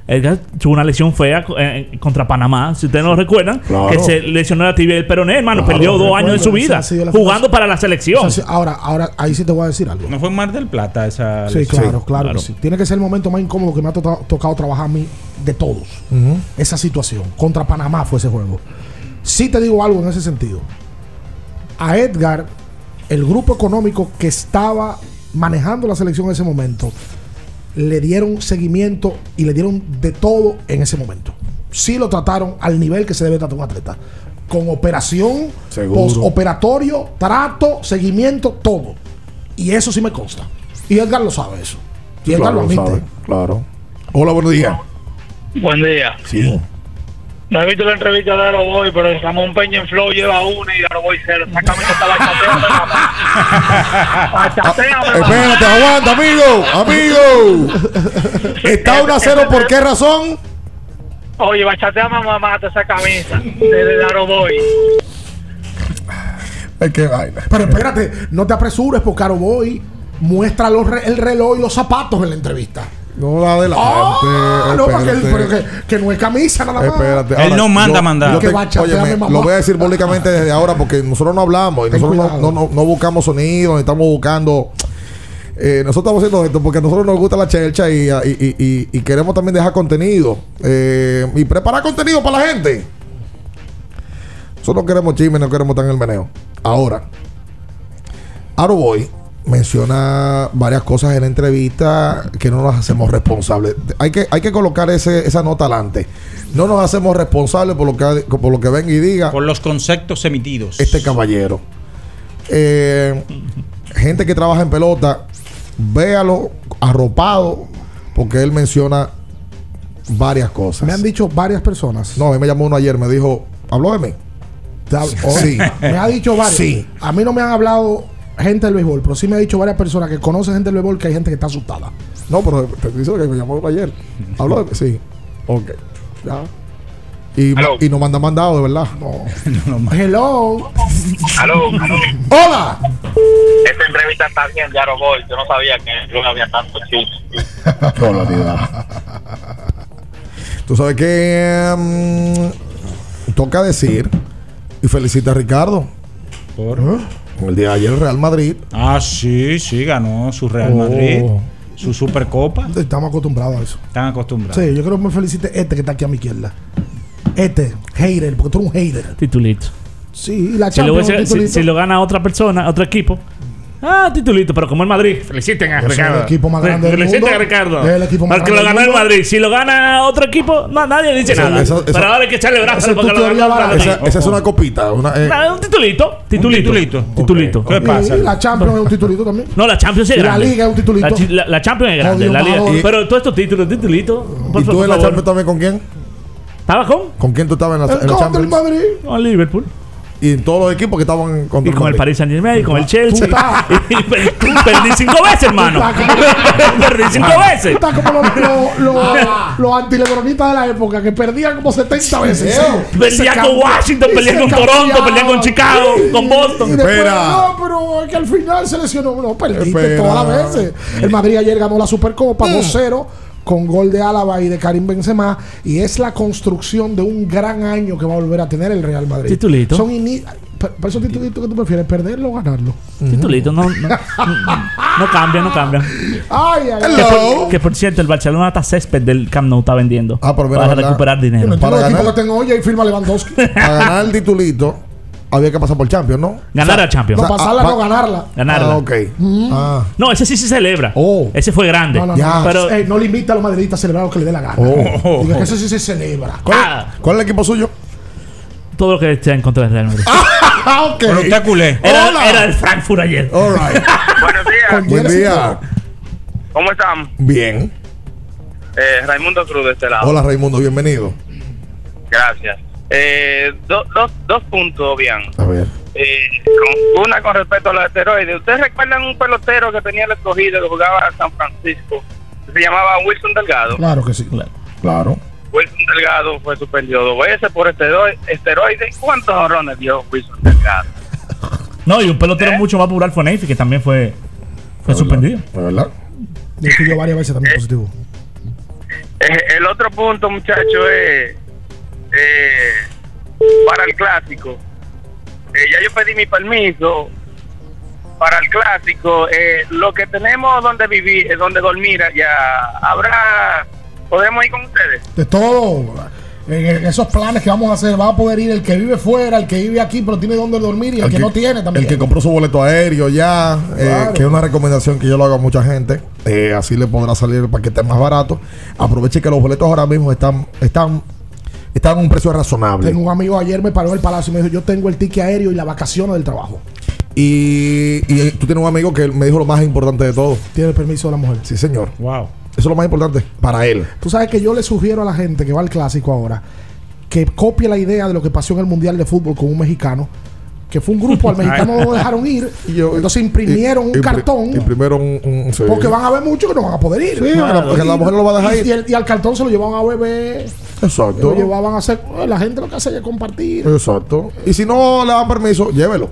Edgar tuvo una lesión fea eh, contra Panamá, si ustedes no lo recuerdan, Claro. que se lesionó la tibia del peroné, hermano, Claro, perdió dos recuerdo, años de su vida jugando para la selección. O sea, sí, ahora, ahora, ahí sí te voy a decir algo. No fue en Mar del Plata esa. Sí, lesión? claro, claro, que sí. Tiene que ser el momento más incómodo que me ha to- tocado trabajar a mí de todos. Esa situación. Contra Panamá fue ese juego. Sí te digo algo en ese sentido. A Edgar, el grupo económico que estaba manejando la selección en ese momento, le dieron seguimiento y le dieron de todo en ese momento. Sí lo trataron al nivel que se debe tratar un atleta. Con operación, Seguro. postoperatorio, trato, seguimiento, todo. Y eso sí me consta. Y Edgar lo sabe eso. Y Edgar Claro, lo admite. sabe, Claro. Hola, buenos días. Buen día. Sí. No he visto la entrevista de Aroboy, pero Ramón Peña en Flow lleva una y Aroboy cero. Esa camisa está bachateando. Bachateando. Espérate, aguanta, amigo. Amigo. Está 1 a 0, ¿por qué razón? Oye, bachatea mamá mata esa camisa de, Aroboy. Ay, qué vaina. Pero espérate, no te apresures porque Aroboy muestra los re- el reloj y los zapatos en la entrevista. No da adelante. Ah, no, porque él- pero que, que no es camisa nada más. Espérate. Él Ahora, no manda yo- mandar. yo te- óyeme, lo voy a decir públicamente desde ahora porque nosotros no hablamos y Ten nosotros no, no, no- buscamos sonido, ni estamos buscando. eh, nosotros estamos haciendo esto porque a nosotros nos gusta la chelcha y, y- y- y- y queremos también dejar contenido eh, y preparar contenido para la gente. Nosotros no queremos chisme, no queremos estar en el meneo. Ahora, Aroboy menciona varias cosas en la entrevista que no nos hacemos responsables. Hay que, hay que colocar ese, esa nota adelante. No nos hacemos responsables por lo que, por lo que venga y diga Por los conceptos emitidos. este caballero. Eh, gente que trabaja en pelota, véalo arropado, porque él menciona varias cosas. Me han dicho varias personas. No, a mí me llamó uno ayer, me dijo, ¿habló de mí? Oh, Sí. Me ha dicho varios. Sí. A mí no me han hablado gente del béisbol, pero sí me ha dicho varias personas que conocen gente del béisbol que hay gente que está asustada. No, pero te dice que me llamó ayer. ¿Habló de? Sí. Ok. Ya. Y, Aló. y no manda mandado, de verdad. Hello. Aló. Hola. Esta entrevista está bien de Aroboy. Yo no sabía que no había tanto chiste. Tú sabes que mm, toca decir y felicita a Ricardo. Por. El día de ayer el Real Madrid. Ah, sí, sí, ganó su Real Oh. Madrid. Su Supercopa. Estamos acostumbrados a eso. Están acostumbrados. Sí, yo creo que me felicite este que está aquí a mi izquierda. Este, hater, porque tú eres un hater. Titulito. Sí, y la Si lo, Champions. si lo gana otra persona, otro equipo. Ah, titulito, pero como el Madrid. Feliciten a Ricardo. el equipo más grande del Feliciten mundo. a Ricardo. El equipo más Porque lo grande ganó el. Madrid. Si lo gana otro equipo, no, nadie dice Esa- nada. esa- esa- pero ahora hay que echarle esa brazos es porque lo ganó el. Esa, esa es una copita. Una, eh, un titulito. Titulito. titulito. Titulito. ¿Qué pasa? Y la Champions es un titulito también. No, la Champions es Y la grande. Liga es un titulito. La, chi- la- la Champions es grande. La Liga. Pero todos estos títulos, titulito. Por ¿Y tú en la. Champions también con quién? ¿Estaba con? ¿Con quién tú estabas en la, El en la Champions? Madrid. Con Liverpool. Y en todos los equipos que estaban contra Y con el. Paris Saint Germain, y con el Chelsea. Y per- perdí cinco veces, hermano. Perdí cinco veces. Está como los los- los- los antilebronistas de la época que perdían como 70 veces. Perdía Se con Washington, y perdía se con Toronto, cambiaban. perdía con Chicago, con Boston. Y después, Espera. no, pero es que al final se lesionó. No, perdiste Espera. todas las veces. El Madrid ayer ganó la Supercopa 2-0 con gol de Álava y de Karim Benzema. Y es la construcción de un gran año que va a volver a tener el Real Madrid. Titulito. Son ini- ¿Para para esos titulitos que tú prefieres, perderlo o ganarlo? Titulito, no, no, no cambia, no cambia. Ay, ay, ay. Que por, que por cierto, el Barcelona está césped del Camp Nou está vendiendo. Ah, pero mira, para recuperar dinero. Para el equipo ganar- que tengo hoy y firma Lewandowski. Para ganar el titulito, había que pasar por Champions, ¿no? Ganar a Champions. No, pasarla, ah, no ganarla. Ganarla. Ah, ok. Ah. No, ese sí se celebra. Oh. Ese fue grande. No, no, Ya. no. Pero- Ey, no le invita a los madridistas a celebrar lo que le dé la gana. Oh. Diga que eso sí se celebra. ¿Cuál, Ah. cuál es el equipo suyo? Todo lo que esté en contra del Real Madrid. Ah, ok. Pero usted culé. Era, Hola. era el Frankfurt ayer. All right. Buenos días. Buen día. ¿Cómo están? Bien. Eh, Raimundo Cruz de este lado. Hola, Raimundo, bienvenido. Gracias. Eh, do- dos, dos puntos, bien. A ver. Eh, con- una con respecto a los esteroides. ¿Ustedes recuerdan un pelotero que tenía el escogido que jugaba en San Francisco? Que se llamaba Wilson Delgado. Claro que sí. Claro. Wilson Delgado fue suspendido dos veces por estero- esteroides. ¿Cuántos horrones dio Wilson Delgado? No, y un pelotero ¿Eh? mucho más popular fue Neyfi, que también fue, fue suspendido. ¿De verdad? Estudié varias veces también positivo. Eh, el otro punto, muchacho, es eh, para el clásico. Eh, ya yo pedí mi permiso para el clásico. Eh, lo que tenemos donde vivir, eh, donde dormir, ya habrá. ¿Podemos ir con ustedes? De todo. En esos planes que vamos a hacer, va a poder ir el que vive fuera, el que vive aquí, pero tiene donde dormir y el, que, no tiene también. El que compró su boleto aéreo ya, eh, que es una recomendación que yo lo hago a mucha gente. eh, así le podrá salir el paquete más barato. Aproveche que los boletos ahora mismo están, están, están a un precio razonable. Tengo un amigo ayer me paró en el palacio y me dijo, yo tengo el ticket aéreo y las vacaciones del trabajo. Y, y tú tienes un amigo que me dijo lo más importante de todo. Tiene el permiso de la mujer. Sí, señor. Wow. Eso es lo más importante para él. Tú sabes que yo le sugiero a la gente que va al clásico ahora que copie la idea de lo que pasó en el Mundial de Fútbol con un mexicano. Que fue un grupo, al mexicano no lo dejaron ir. entonces imprimieron un Impri- cartón. Imprimieron un. un- sí. Porque van a ver muchos que no van a poder ir. Sí, porque la mujer no lo va a dejar y, ir. y el- y al cartón se lo llevaban a beber. Exacto. Lo llevaban a hacer. eh, La gente lo que hace es compartir. Exacto. Y si no le dan permiso, llévelo.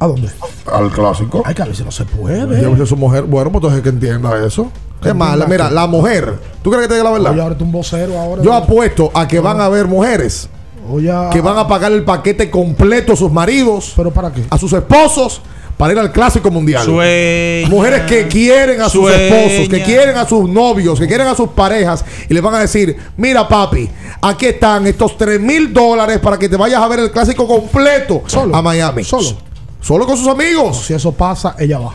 ¿A dónde? Al clásico. Ay, que a veces no se puede. Llévese a su mujer. Bueno, pues entonces que entienda eso. Es más, la- entienda mira, la mujer. ¿Tú crees que te diga la Oye, verdad? ahora tú un vocero ahora. Yo apuesto a que van a haber mujeres Oye, que van a pagar el paquete completo a sus maridos, ¿Pero para qué? a sus esposos, para ir al clásico mundial. Sueña. Mujeres que quieren a sus Sueña. esposos, que quieren a sus novios, que quieren a sus parejas y les van a decir, mira papi, aquí están estos 3 mil dólares para que te vayas a ver el clásico completo Solo. a Miami. Solo. Solo con sus amigos. Si eso pasa, ella va.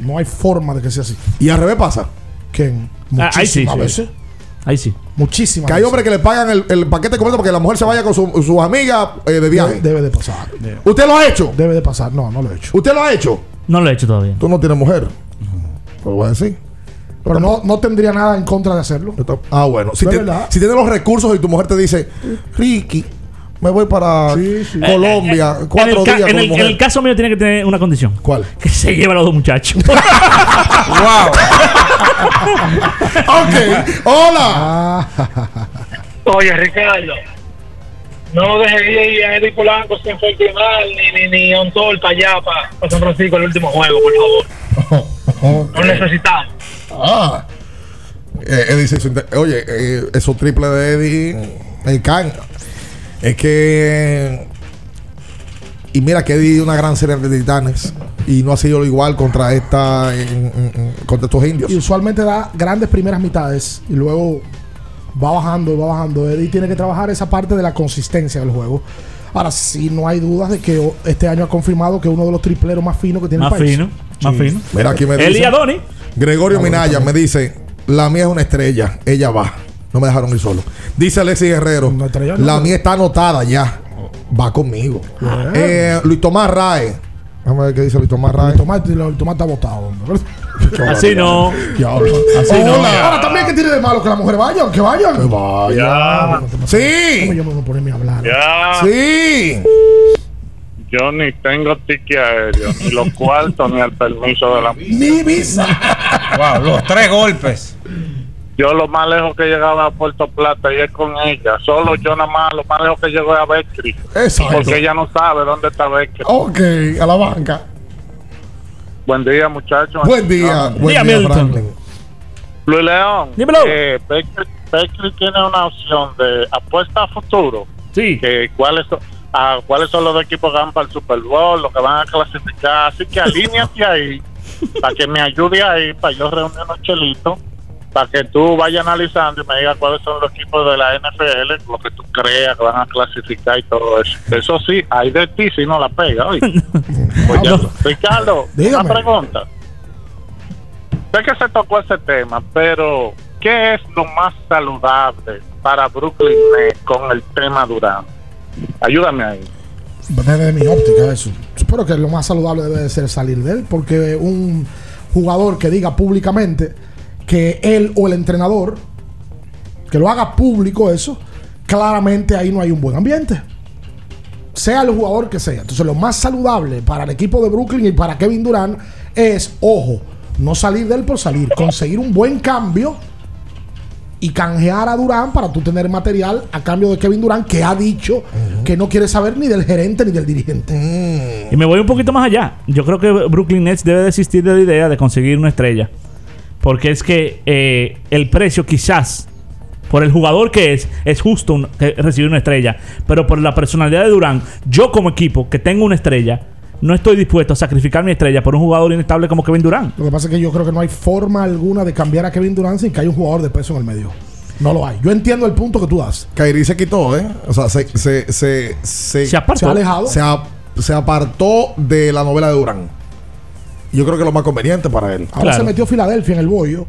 No hay forma de que sea así. Y al revés pasa. Que Ah, ahí sí, muchísimas sí. Ahí sí. Muchísimas Que hay hombres que le pagan el, el paquete completo para que la mujer se vaya con su- sus amigas eh, de viaje. Debe, debe de pasar. ¿Usted lo ha hecho? Debe de pasar. No, no lo he hecho. ¿Usted lo ha hecho? No lo he hecho todavía. Tú no tienes mujer. Lo voy a decir. Pero no, no tendría nada en contra de hacerlo. Ah, bueno. Te- si tienes los recursos y tu mujer te dice, Ricky, me voy para Sí, sí. Colombia, En cuatro el, días en con el- mi mujer. en el caso mío tiene que tener una condición. ¿Cuál? Que se lleve a los dos muchachos. Wow. ok. Hola. Ah, Oye, Ricardo, no deje ir a Eddie Polanco sin mal ni, ni, ni a un sol para allá, para, San Francisco, el último juego, por favor. Lo necesitamos. Ah. Eh, Eddie Oye, eh, esos triples de Eddie me caen. Es que. Y mira que Eddie dio una gran serie de titanes. Y no ha sido igual contra esta. en- en- en- contra estos indios. Y usualmente da grandes primeras mitades y luego va bajando, va bajando. Eddie tiene que trabajar esa parte de la consistencia del juego. Ahora sí, no hay dudas de que este año ha confirmado que es uno de los tripleros más finos que tiene Más el país. fino, más fino. Mira, aquí me dice. y Adoni. Gregorio Minaya me dice: La mía es una estrella. Ella va. No me dejaron ir solo. Dice Alexis Guerrero: no. La mía está anotada ya. Va conmigo. Eh, Luis Tomás Rae. Vamos a ver qué dice Luis Tomás Rae. Tomate, el tomate está botado. hombre. Así no. Así no. Ahora también que tiene de malo que las mujeres vayan, que vayan. Que vayan. Sí. ¿Cómo yo me voy a ponerme a hablar? Ya. Sí. Yo ni tengo ticket aéreo, ni los cuartos, ni el permiso de la Ni visa. Wow, los tres golpes. Yo lo más lejos que he llegado a Puerto Plata y es con ella. Solo yo nada más, lo más lejos que llego es a Becri. Exacto. Porque ella no sabe dónde está Becri. Ok, a la banca. Buen día, muchachos. Buen día, buen Día, día. Franklin. Luis León. Dímelo. Eh, Becri, Becri tiene una opción de apuesta a futuro. Sí. Que cuáles son, ah, cuáles son los equipos que van para el Super Bowl, los que van a clasificar. Así que alíñate ahí para que me ayude ahí, para yo reunir unos chelitos, para que tú vayas analizando y me digas cuáles son los equipos de la NFL, lo que tú creas que van a clasificar y todo eso. Eso sí, hay de ti si no la pega. oye. Pues ya- Ricardo, Dígame. una pregunta. Sé que se tocó ese tema, pero ¿qué es lo más saludable para Brooklyn Nets con el tema Durán? Ayúdame ahí. Desde mi óptica, eso. Espero que lo más saludable debe de ser salir de él, porque un jugador que diga públicamente que él o el entrenador, que lo haga público eso, claramente ahí no hay un buen ambiente. Sea el jugador que sea. Entonces, lo más saludable para el equipo de Brooklyn y para Kevin Durant es, ojo, no salir de él por salir, conseguir un buen cambio y canjear a Durán para tú tener material a cambio de Kevin Durán que ha dicho que no quiere saber ni del gerente ni del dirigente. Y me voy un poquito más allá. Yo creo que Brooklyn Nets debe desistir de la idea de conseguir una estrella. Porque es que eh, el precio quizás, por el jugador que es, es justo un- que recibir una estrella. Pero por la personalidad de Durán, yo como equipo que tengo una estrella, no estoy dispuesto a sacrificar mi estrella por un jugador inestable como Kevin Durán. Lo que pasa es que yo creo que no hay forma alguna de cambiar a Kevin Durant sin que haya un jugador de peso en el medio. No lo hay. Yo entiendo el punto que tú das. Kyrie se quitó, ¿eh? O sea, se, se, se, se, Se apartó. Se ha alejado. Se, a- se apartó de la novela de Durán. Yo creo que es lo más conveniente para él. Ahora se metió Filadelfia en el bollo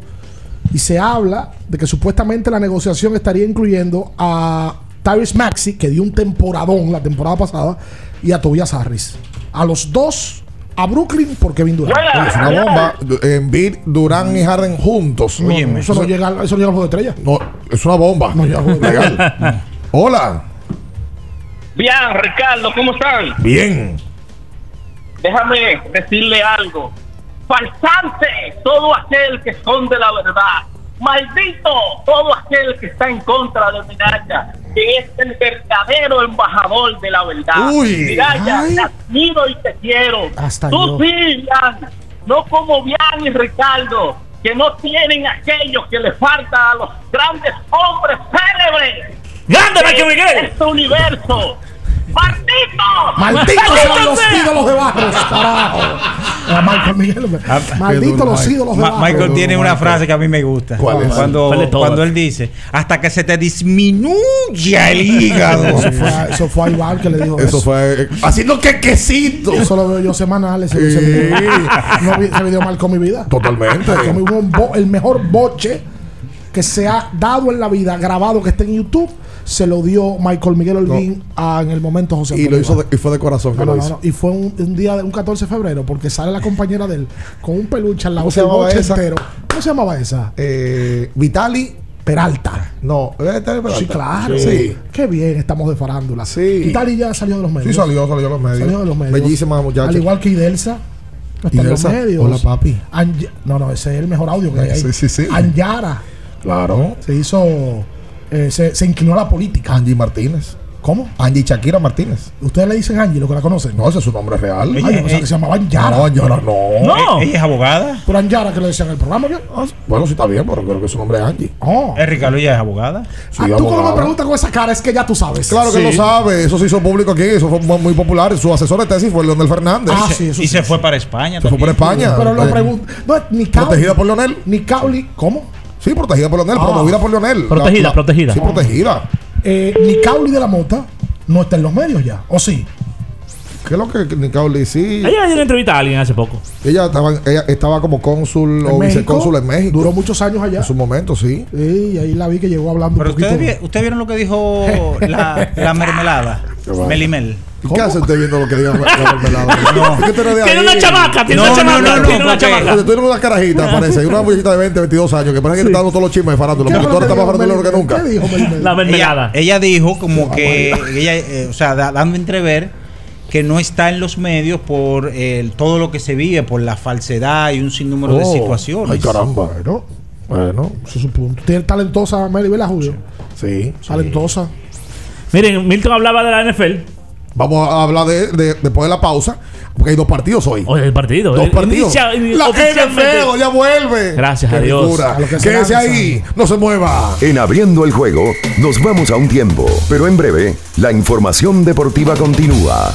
y se habla de que supuestamente la negociación estaría incluyendo a Tyrese Maxi, que dio un temporadón la temporada pasada, y a Tobias Harris. A los dos, a Brooklyn por Kevin Durant. Es una bomba. Beat, Durán y Harden juntos. No, no, eso, no llega, al- eso no llega al juego de estrella. No, es una bomba. No llega al juego de estrella. Legal. Hola. Bien, Ricardo, ¿cómo están? Bien. Déjame decirle algo. Falsante todo aquel que esconde la verdad. Maldito todo aquel que está en contra de Miraya, que es el verdadero embajador de la verdad. Uy, Miraya, ay. te admiro y te quiero. Hasta Tú yo. sí, Bian. No como Bian y Ricardo, que no tienen aquello que le falta a los grandes hombres célebres. ¡Grande, Miguel! Este universo. ¡Maldito! Malditos sean los ídolos de Barros, carajo. A Michael Miguel, hombre. Malditos los ídolos de Ma- Barros. Michael tiene una frase que a mí me gusta. ¿Cuál es? Cuando, él dice, hasta que se te disminuya el hígado. Eso fue, a- eso fue a Iván que le dijo Eso fue eh, haciendo que quesito. Eso lo veo yo semanal. Ese, ese video. No ese video marcó mi vida. Totalmente. Marcó mi- un bo- el mejor boche que se ha dado en la vida, grabado que está en YouTube, se lo dio Michael Miguel Olguín a- en el momento José Y lo hizo de- y fue de corazón que No, lo no, no, hizo. no. Y fue un, un día de un 14 de febrero porque sale la compañera de él con un peluche al lado ¿Cómo se del llamaba boche esa? entero. ¿Cómo se llamaba esa? Eh, Vitali Peralta. No, ¿es Vitali Peralta? Sí, claro. Sí. Qué bien, estamos de farándula. Sí. Vitali ya salió de los medios. Sí, salió, salió de los medios. Salió de los medios. Bellísima muchacha. Al igual que Idelsa. No está en los medios. hola, papi. No, no, ese es el mejor audio que hay. Sí, sí, sí. Anyara. Claro. Se hizo. Eh, se, se inclinó a la política. Angie Martínez. ¿Cómo? Angie Shakira Martínez. ¿Ustedes le dicen Angie, lo que la conocen? No, ese es su nombre real. Ay, yo pensaba que se llamaba Anyara. No, no. No. ¿Ella es abogada? Pero Anyara que le decían en el programa, ¿qué? Ah, Bueno, sí está bien, pero creo que su nombre es Angie. Oh. ¿Es Ricardo ella es abogada? Sí, Ah, tú cuando me preguntas con esa cara es que ya tú sabes. Claro que lo sabe, eso se hizo público aquí, eso fue mu- muy popular. Su asesor de tesis fue Leonel Fernández. Ah, sí, eso Y se fue para España. Se fue por también. España. Pero lo Eh, pregunto. No, ni Cauli. Protegida por Leonel. Ni Cauli. ¿Cómo? Sí, protegida por Leonel, Ah. promovida por Leonel. Protegida, La- la- protegida. Sí, protegida. Eh, ni Cauli de la Mota no está en los medios ya. ¿O sí? ¿Qué es lo que Nicauli sí? Ella le dio una entrevista a alguien hace poco. Ella estaba, ella estaba como cónsul ¿En o México? vicecónsul en México. Duró muchos años allá. En su momento, sí. Sí, y ahí la vi que llegó hablando Pero un poquito. ustedes, vi- ustedes vieron lo que dijo la, la mermelada. Melimel. ¿Y qué hace usted viendo lo que diga la mermelada? No. ¿Por qué usted no es de Tiene ahí? una chamaca, tiene No, una chamaca, no, no, tiene una chamaca. Tú eres una carajita, parece. Una muchachita de 20, 22 años que parece que le está dando todos los chismes de farándula. ¿Qué Porque tú ahora lo estás más farándula que nunca. ¿Qué dijo Melimel? La mermelada. Ella, ella dijo como que ella, eh, o sea, da- dando entrever que no está en los medios por el, todo lo que se vive, por la falsedad y un sinnúmero de Oh, situaciones. Ay, caramba. Bueno, bueno. Ese es su punto. Tiene talentosa Meli, ¿verdad, Julio? Sí. Talentosa. Miren, Milton hablaba de la NFL. Vamos a hablar de, de- después de la pausa, porque hay dos partidos hoy. Oye, el partido. Dos eh, partidos. inicia- la. NFL ya vuelve. Gracias a Dios. A que se Quédese lanza. ahí, no se mueva. En abriendo el juego, nos vamos a un tiempo, pero en breve, la información deportiva continúa.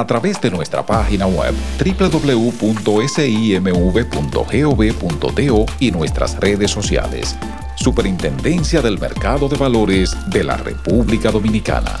a través de nuestra página web www.simv.gov.do y nuestras redes sociales. Superintendencia del Mercado de Valores de la República Dominicana.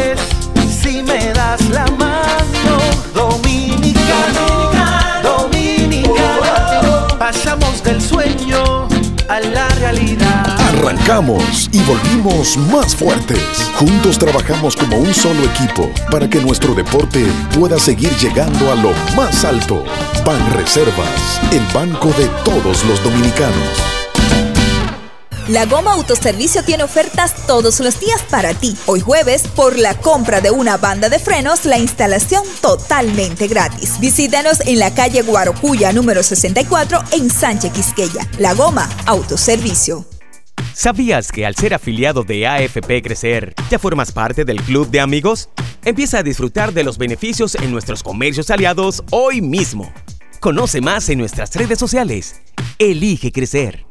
la realidad. Arrancamos y volvimos más fuertes. Juntos trabajamos como un solo equipo para que nuestro deporte pueda seguir llegando a lo más alto. Ban Reservas, el banco de todos los dominicanos. La Goma Autoservicio tiene ofertas todos los días para ti. Hoy jueves, por la compra de una banda de frenos, la instalación totalmente gratis. Visítanos en la calle Guarocuya número 64 en Sánchez Quisqueya. La Goma Autoservicio. ¿Sabías que al ser afiliado de AFP Crecer, ya formas parte del club de amigos? Empieza a disfrutar de los beneficios en nuestros comercios aliados hoy mismo. Conoce más en nuestras redes sociales. Elige crecer.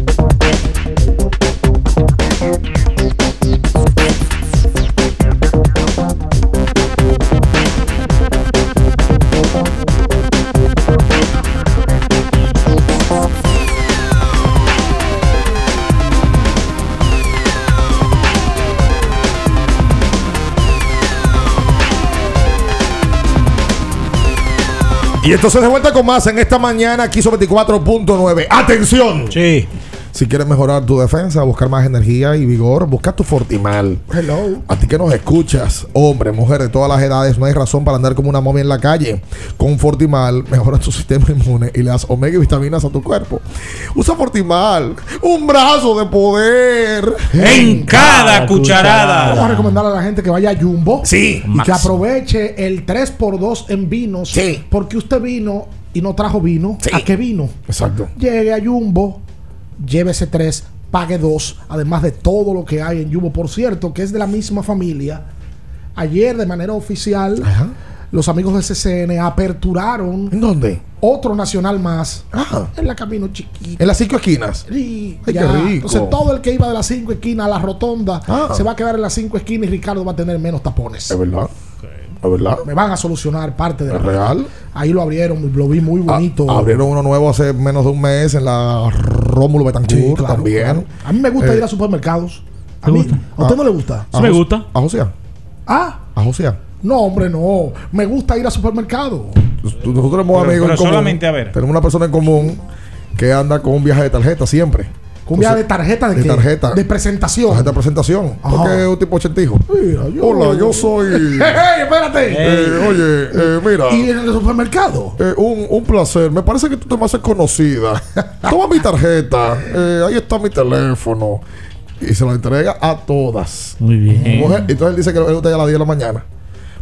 Y entonces de vuelta con más en esta mañana, aquí sobre 24.9. ¡Atención! Sí. Si quieres mejorar tu defensa, buscar más energía y vigor, busca tu Fortimal. Hello. A ti que nos escuchas, hombre, mujer de todas las edades, no hay razón para andar como una momia en la calle. Con Fortimal mejora tu sistema inmune y le das omega y vitaminas a tu cuerpo. Usa Fortimal, un brazo de poder. En cada cucharada. Vamos a recomendar a la gente que vaya a Jumbo. Sí. Y Max. que aproveche el 3x2 en vinos. Sí. Porque usted vino y no trajo vino. Sí. ¿A qué vino? Exacto. Llegue a Jumbo, llévese 3, pague 2. Además de todo lo que hay en Jumbo. Por cierto, que es de la misma familia. Ayer, de manera oficial, los amigos de CCN aperturaron. ¿En dónde? Otro nacional más. Ah. En la Camino Chiquita. En las cinco esquinas. Sí, Ay, qué rico. Entonces todo el que iba de las cinco esquinas a la rotonda Ah. se va a quedar en las cinco esquinas y Ricardo va a tener menos tapones. Es verdad. Verdad. Me van a solucionar parte de Es real. Ahí lo abrieron, lo vi muy bonito. Ah, abrieron uno nuevo hace menos de un mes en la Rómulo Betancourt Sí, claro, también. claro. A mí me gusta Eh, ir a supermercados. A mí, ¿A usted no le gusta? a Jos- A José. Ah, A José. no, hombre, no. Me gusta ir a supermercados. Nosotros tenemos Pero- amigos pero en común. solamente, a ver. Tenemos una persona en común que anda con un viaje de tarjeta siempre. Un viaje de tarjeta de, de qué? tarjeta. De presentación. Tarjeta de presentación. Ajá. Porque es un tipo ochentijo. yo- Hola, yo soy. ¡Hey, hey, espérate! Eh, oye, eh, mira. ¿Y en el supermercado? Eh, un, un placer. Me parece que tú te me haces conocida. Toma mi tarjeta. Eh, ahí está mi teléfono. Y se la entrega a todas. Muy bien. Mujer, entonces él dice que él está a las 10 de la mañana.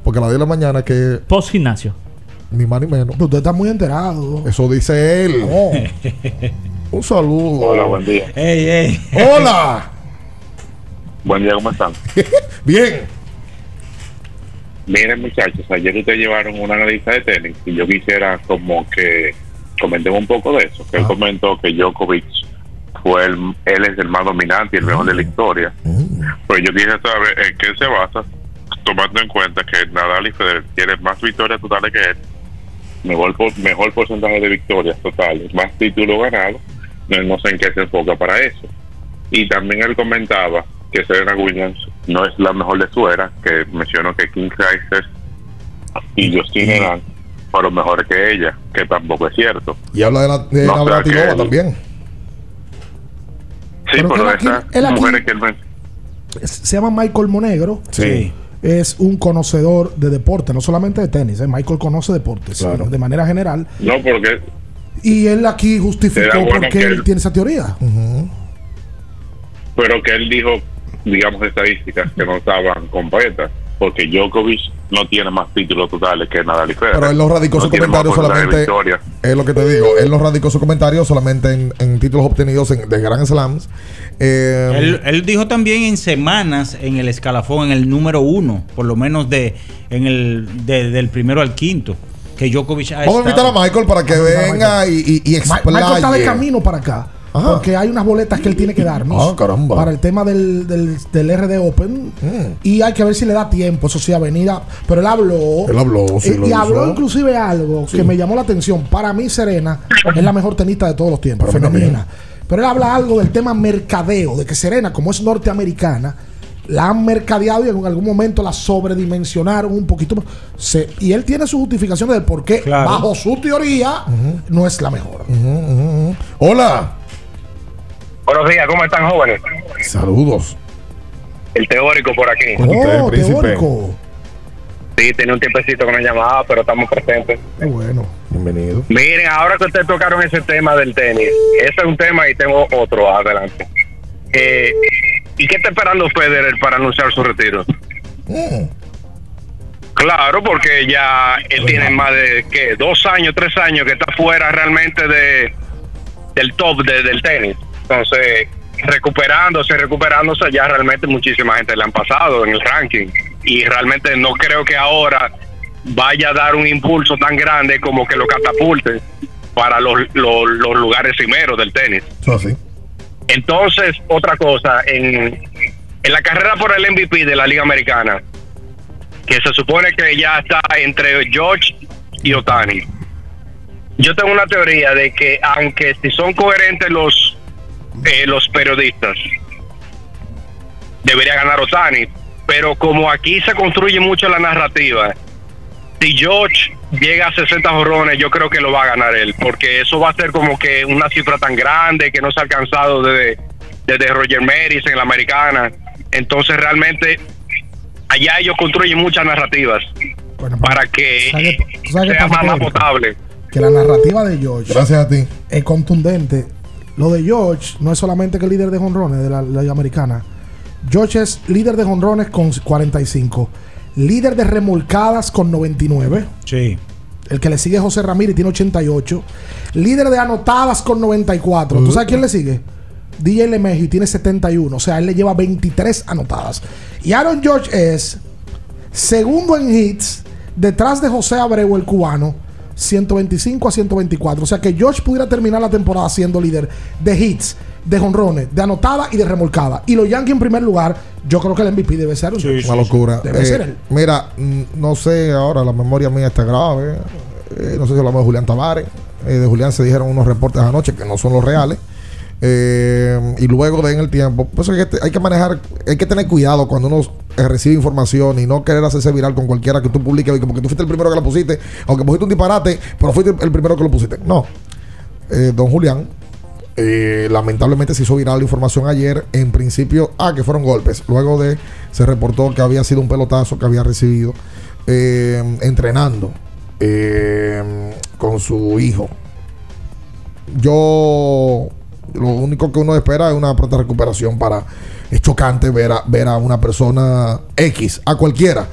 Porque a las 10 de la mañana que Post gimnasio. ni más ni menos. Usted está muy enterado. Eso dice él. Oh. Un saludo. Hola, buen día. Ey, ey. Hola. Buen día, ¿cómo están? Bien. Miren, muchachos, ayer ustedes llevaron una analista de tenis y yo quisiera como que comentemos un poco de eso. Que él comentó que Djokovic fue el, él es el más dominante y el mejor de la historia. Pues yo quisiera saber en qué se basa, tomando en cuenta que Nadal y Federer tienen más victorias totales que él, mejor, por- mejor porcentaje de victorias totales, más títulos ganados. No, no sé en qué se enfoca para eso. Y también él comentaba que Serena Williams no es la mejor de su era, que mencionó que King Kaiser y Justin Herbert fueron mejores que ella, que tampoco es cierto. Y habla de la de No, Navratilova también. Sí, Pero pero, esas mujeres que él Se llama Michael Monegro. Sí. Es un conocedor de deporte, no solamente de tenis. ¿eh? Michael conoce deportes Claro. de manera general. No, porque Y él aquí justificó bueno por qué él él- tiene esa teoría. pero que él dijo, digamos, estadísticas que no estaban completas, porque Djokovic no tiene más títulos totales que Nadal y Federer. Pero él no radicó No su comentario solamente. Es lo que te digo. Él no radicó su comentario solamente en, en títulos obtenidos en, de Grand Slams. Eh, Él, él dijo también en semanas en el escalafón, en el número uno, por lo menos de en el de- del primero al quinto, que Djokovic ha Vamos a invitar a Michael para que Vamos a invitar venga y, y, y Michael está de camino para acá. Ajá. Porque hay unas boletas que él tiene que darnos Ah, caramba. para el tema del, del, del RD Open. Mm. Y hay que ver si le da tiempo, eso sí, a venir a- Pero él habló. Él habló, sí, y, lo y habló inclusive algo que me llamó la atención. Para mí, Serena es la mejor tenista de todos los tiempos, femenina. Pero él habla algo del tema mercadeo, de que Serena, como es norteamericana, la han mercadeado y en algún momento la sobredimensionaron un poquito. más. Se- y él tiene su justificación del por qué, Claro. bajo su teoría, no es la mejor. Hola. Buenos días, ¿cómo están jóvenes? Saludos. El teórico por aquí. Oh, teórico. Sí, tiene un tiempecito que no llamaba, pero estamos presentes. Qué bueno. Bienvenido. Miren, ahora que ustedes tocaron ese tema del tenis, ese es un tema y tengo otro adelante. Eh, ¿Y qué está esperando Federer para anunciar su retiro? Mm. Claro, porque ya él tiene más de ¿qué? dos años, tres años que está fuera realmente de del top de- del tenis. Entonces, recuperándose, recuperándose, ya realmente muchísima gente le han pasado en el ranking. Y realmente no creo que ahora vaya a dar un impulso tan grande como que lo catapulte para los, los, los lugares primeros del tenis. Eso así. Entonces, otra cosa, en, en la carrera por el MVP de la Liga Americana, que se supone que ya está entre George y Otani. Yo tengo una teoría de que aunque si son coherentes los eh, los periodistas, debería ganar Otani, pero como aquí se construye mucho la narrativa si George llega a 60 jorrones, yo creo que lo va a ganar él, porque eso va a ser como que una cifra tan grande que no se ha alcanzado desde, desde Roger Maris en la americana. Entonces realmente allá ellos construyen muchas narrativas para que ¿sabes qué- tú sabes qué sea más, más potable. que la narrativa de George Gracias a ti. es contundente. Lo de George no es solamente que es líder de jonrones de la Liga Americana. George es líder de jonrones con 45. Líder de remolcadas con 99. Sí. El que le sigue es José Ramírez tiene 88. Líder de anotadas con 94. ¿Tú sabes quién le sigue? DJ LeMahieu tiene 71. O sea, él le lleva 23 anotadas. Y Aaron George es segundo en hits detrás de José Abreu, el cubano. 125 a 124. O sea que George pudiera terminar la temporada siendo líder de hits, de jonrones, de anotada y de remolcada. Y los Yankees en primer lugar, yo creo que el MVP debe ser Aaron George. Una locura. Debe Eh, ser él. Mira, mm, no sé ahora, la memoria mía está grave. Eh, no sé si hablamos de Julián Tavares. Eh, de Julián se dijeron unos reportes anoche que no son los reales. Eh, y luego de en el tiempo, pues hay que, manejar, hay que tener cuidado cuando uno eh, recibe información y no querer hacerse viral con cualquiera que tú publiques porque tú fuiste el primero que la pusiste, aunque pusiste un disparate, pero fuiste el primero que lo pusiste. No. Eh, don Julián, lamentablemente se hizo viral la información ayer. En principio, ah, que fueron golpes. Luego de se reportó que había sido un pelotazo que había recibido entrenando con su hijo. Yo lo único que uno espera es una pronta recuperación para es chocante ver a, ver a una persona X, a cualquiera,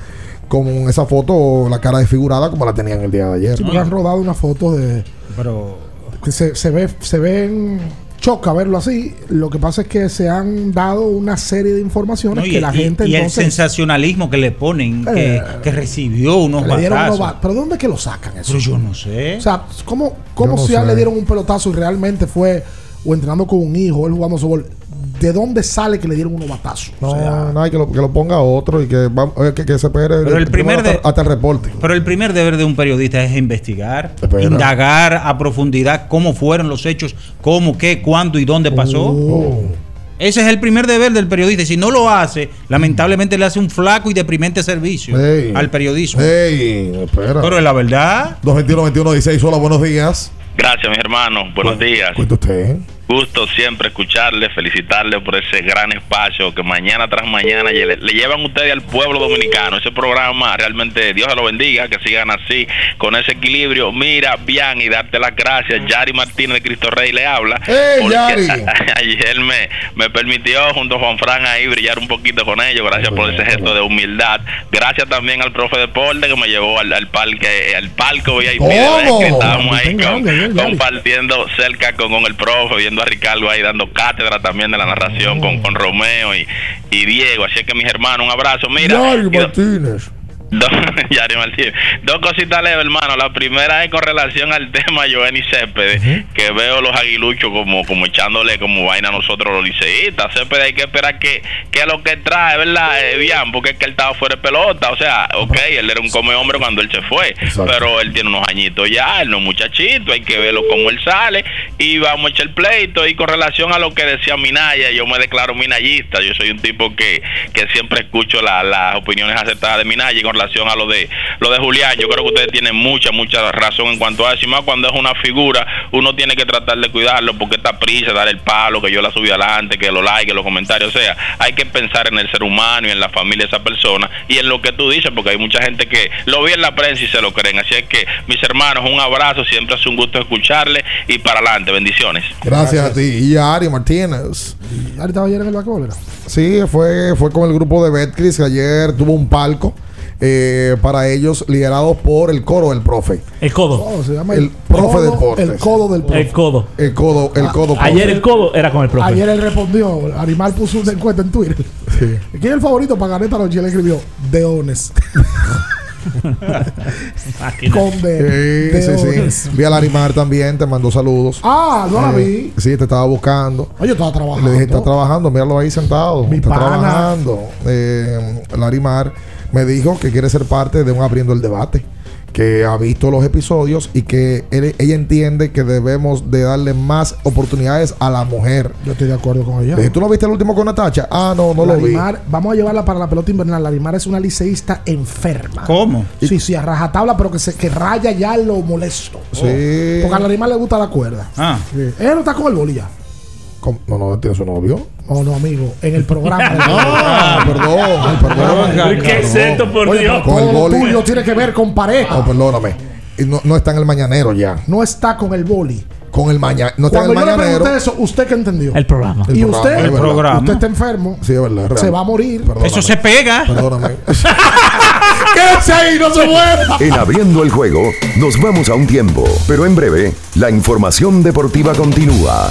con esa foto, la cara desfigurada como la tenían el día de ayer. Sí, porque han rodado una foto de. Pero. Que se, se ve, se ven. Choca verlo así. Lo que pasa es que se han dado una serie de informaciones No, y, que la y- gente y el entonces. sensacionalismo que le ponen, que, Eh, que recibió unos que le dieron unos batazos. ba- ¿Pero de dónde es que lo sacan eso? Pero yo no sé. O sea, ¿cómo, cómo no si a él sé. le dieron un pelotazo y realmente fue o entrenando con un hijo, él jugando softball? ¿De dónde sale que le dieron unos batazos? No, O sea, no hay que lo, que lo ponga otro y que, va- eh, que, que se espere Pero el primer hasta, de- hasta el reporte. Pero el primer deber de un periodista es investigar, Espera. indagar a profundidad cómo fueron los hechos, cómo, qué, cuándo y dónde pasó. Oh. Ese es el primer deber del periodista. Y si no lo hace, lamentablemente le hace un flaco y deprimente servicio al periodismo. Ey, espera. Pero es la verdad. 221-21-16, hola, buenos días. Gracias, mis hermanos. Buenos días. Cuenta usted. Gusto siempre escucharle, felicitarle por ese gran espacio que mañana tras mañana le, le llevan ustedes al pueblo dominicano. Ese programa realmente Dios se lo bendiga, que sigan así, con ese equilibrio. Mira, bien, y darte las gracias. Yari Martínez de Cristo Rey le habla. ¡Ey, porque Yari! ayer me, me permitió junto a Juan Fran ahí brillar un poquito con ellos. Gracias por ese gesto de humildad. Gracias también al profe Deporte que me llevó al, al parque, al palco ¿Cómo? que estábamos ahí con- compartiendo cerca con, con el profe, viendo a Ricardo ahí dando cátedra también de la narración con, con Romeo y, y Diego. Así que mis hermanos, un abrazo. Mira, Yari do- Martínez. Dos, Martínez. Dos cositas leves, hermano. La primera es con relación al tema Joenny Céspedes, que veo los aguiluchos como, como echándole como vaina a nosotros los liceístas. Céspedes hay que esperar que, que lo que trae, ¿verdad? Eh, bien, porque es que él estaba fuera de pelota. O sea, ok, él era un come hombre cuando él se fue, Exacto. pero él tiene unos añitos ya, él no es muchachito, hay que verlo como él sale y vamos a echar pleito. Y con relación a lo que decía Minaya, yo me declaro minayista. Yo soy un tipo que, que siempre escucho la- las opiniones aceptadas de Minaya y con relación a lo de lo de Julián, yo creo que ustedes tienen mucha, mucha razón en cuanto a eso. Y más cuando es una figura, uno tiene que tratar de cuidarlo porque esta prisa, dar el palo, que yo la subí adelante, que lo like, que los comentarios, o sea, hay que pensar en el ser humano y en la familia de esa persona y en lo que tú dices, porque hay mucha gente que lo vi en la prensa y se lo creen. Así es que, mis hermanos, un abrazo, siempre es un gusto escucharle y para adelante, bendiciones. Gracias, a ti. Y Yari Martínez. Ahorita estaba ayer en el basquetbol, ¿era? Sí, fue, fue con el grupo de Betcris que ayer tuvo un palco eh, para ellos liderados por el coro del profe. El codo. Oh, se llama El profe codo- Deportes. El codo del profe. El codo. El codo, el codo. Ayer el codo era con el profe. Ayer él respondió, Animal puso una encuesta en Twitter. Sí. ¿Quién es el favorito para ganar esta noche? Él escribió, Deones. Con de, Sí, sí, Deones. sí. Vi a Larimar también, te mandó saludos. Ah, no la Eh, vi. Sí, te estaba buscando. Oye, estaba trabajando. Le dije, está trabajando, míralo ahí sentado. Mi está pana. trabajando. Eh, Larimar me dijo que quiere ser parte de un abriendo el debate. que ha visto los episodios y que él- ella entiende que debemos de darle más oportunidades a la mujer. Yo estoy de acuerdo con ella. ¿Tú no viste el último con Natacha? Ah, no, no lo vi. Vamos a llevarla para la pelota invernal. Larimar es una liceísta enferma. ¿Cómo? Sí, sí, a rajatabla, pero que se que raya ya lo molesto. Sí. Porque a Larimar le gusta la cuerda. Ah. Sí. Ella no está con el boli ya. ¿Cómo? No, no, tiene su novio. No, no, amigo. En el programa. Ah, perdón, ay, perdón. Pero ¿qué es esto, por Oye, Dios? Con el todo boli. tuyo tiene que ver con pareja. No, perdóname. Y No, no está en el mañanero ya. No está con el boli. Con el mañanero. No está en Cuando el yo le mañanero. pregunté eso, ¿usted qué entendió? El programa. El y programa, usted, es verdad. usted está enfermo. Sí, es verdad. es real. Se va a morir. Perdóname. Eso se pega. Perdóname. Quédese ahí, no se mueva. En abriendo el juego, nos vamos a un tiempo, pero en breve, la información deportiva continúa.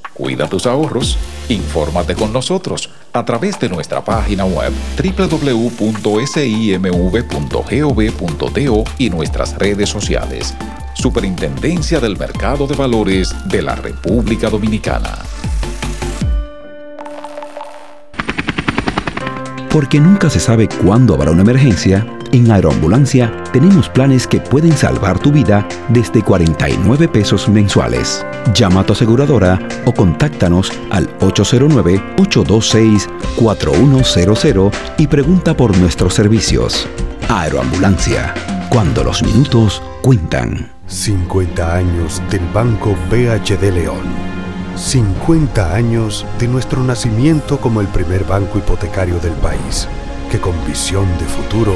Cuida tus ahorros. Infórmate con nosotros a través de nuestra página web www.simv.gov.do y nuestras redes sociales. Superintendencia del Mercado de Valores de la República Dominicana. Porque nunca se sabe cuándo habrá una emergencia, en Aeroambulancia tenemos planes que pueden salvar tu vida desde 49 pesos mensuales. Llama a tu aseguradora o contáctanos al 809-826-4100 y pregunta por nuestros servicios. Aeroambulancia, cuando los minutos cuentan. 50 años del Banco BHD León. 50 años de nuestro nacimiento como el primer banco hipotecario del país, que con visión de futuro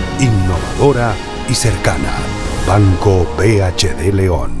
innovadora y cercana. Banco BHD León.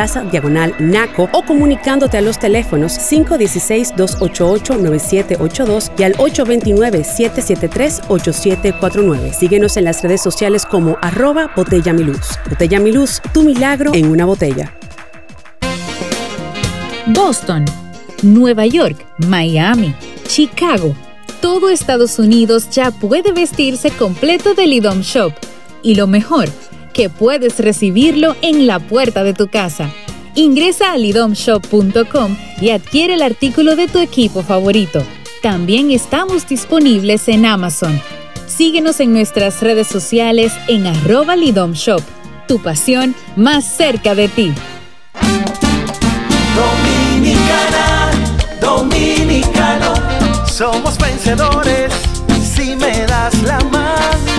Diagonal Naco o comunicándote a los teléfonos 516-288-9782 y al 829-773-8749. Síguenos en las redes sociales como arroba Botella Mi Luz. Botella Mi Luz, tu milagro en una botella. Boston, Nueva York, Miami, Chicago. Todo Estados Unidos ya puede vestirse completo del IDOM Shop. Y lo mejor, que puedes recibirlo en la puerta de tu casa. Ingresa a lidomshop.com y adquiere el artículo de tu equipo favorito. También estamos disponibles en Amazon. Síguenos en nuestras redes sociales en arroba lidomshop. Tu pasión más cerca de ti. Dominicana, dominicano, somos vencedores si me das la mano.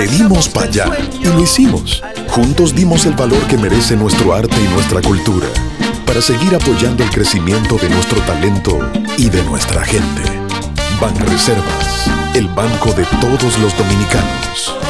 Le dimos para allá y lo hicimos. Juntos dimos el valor que merece nuestro arte y nuestra cultura para seguir apoyando el crecimiento de nuestro talento y de nuestra gente. Banreservas, el banco de todos los dominicanos.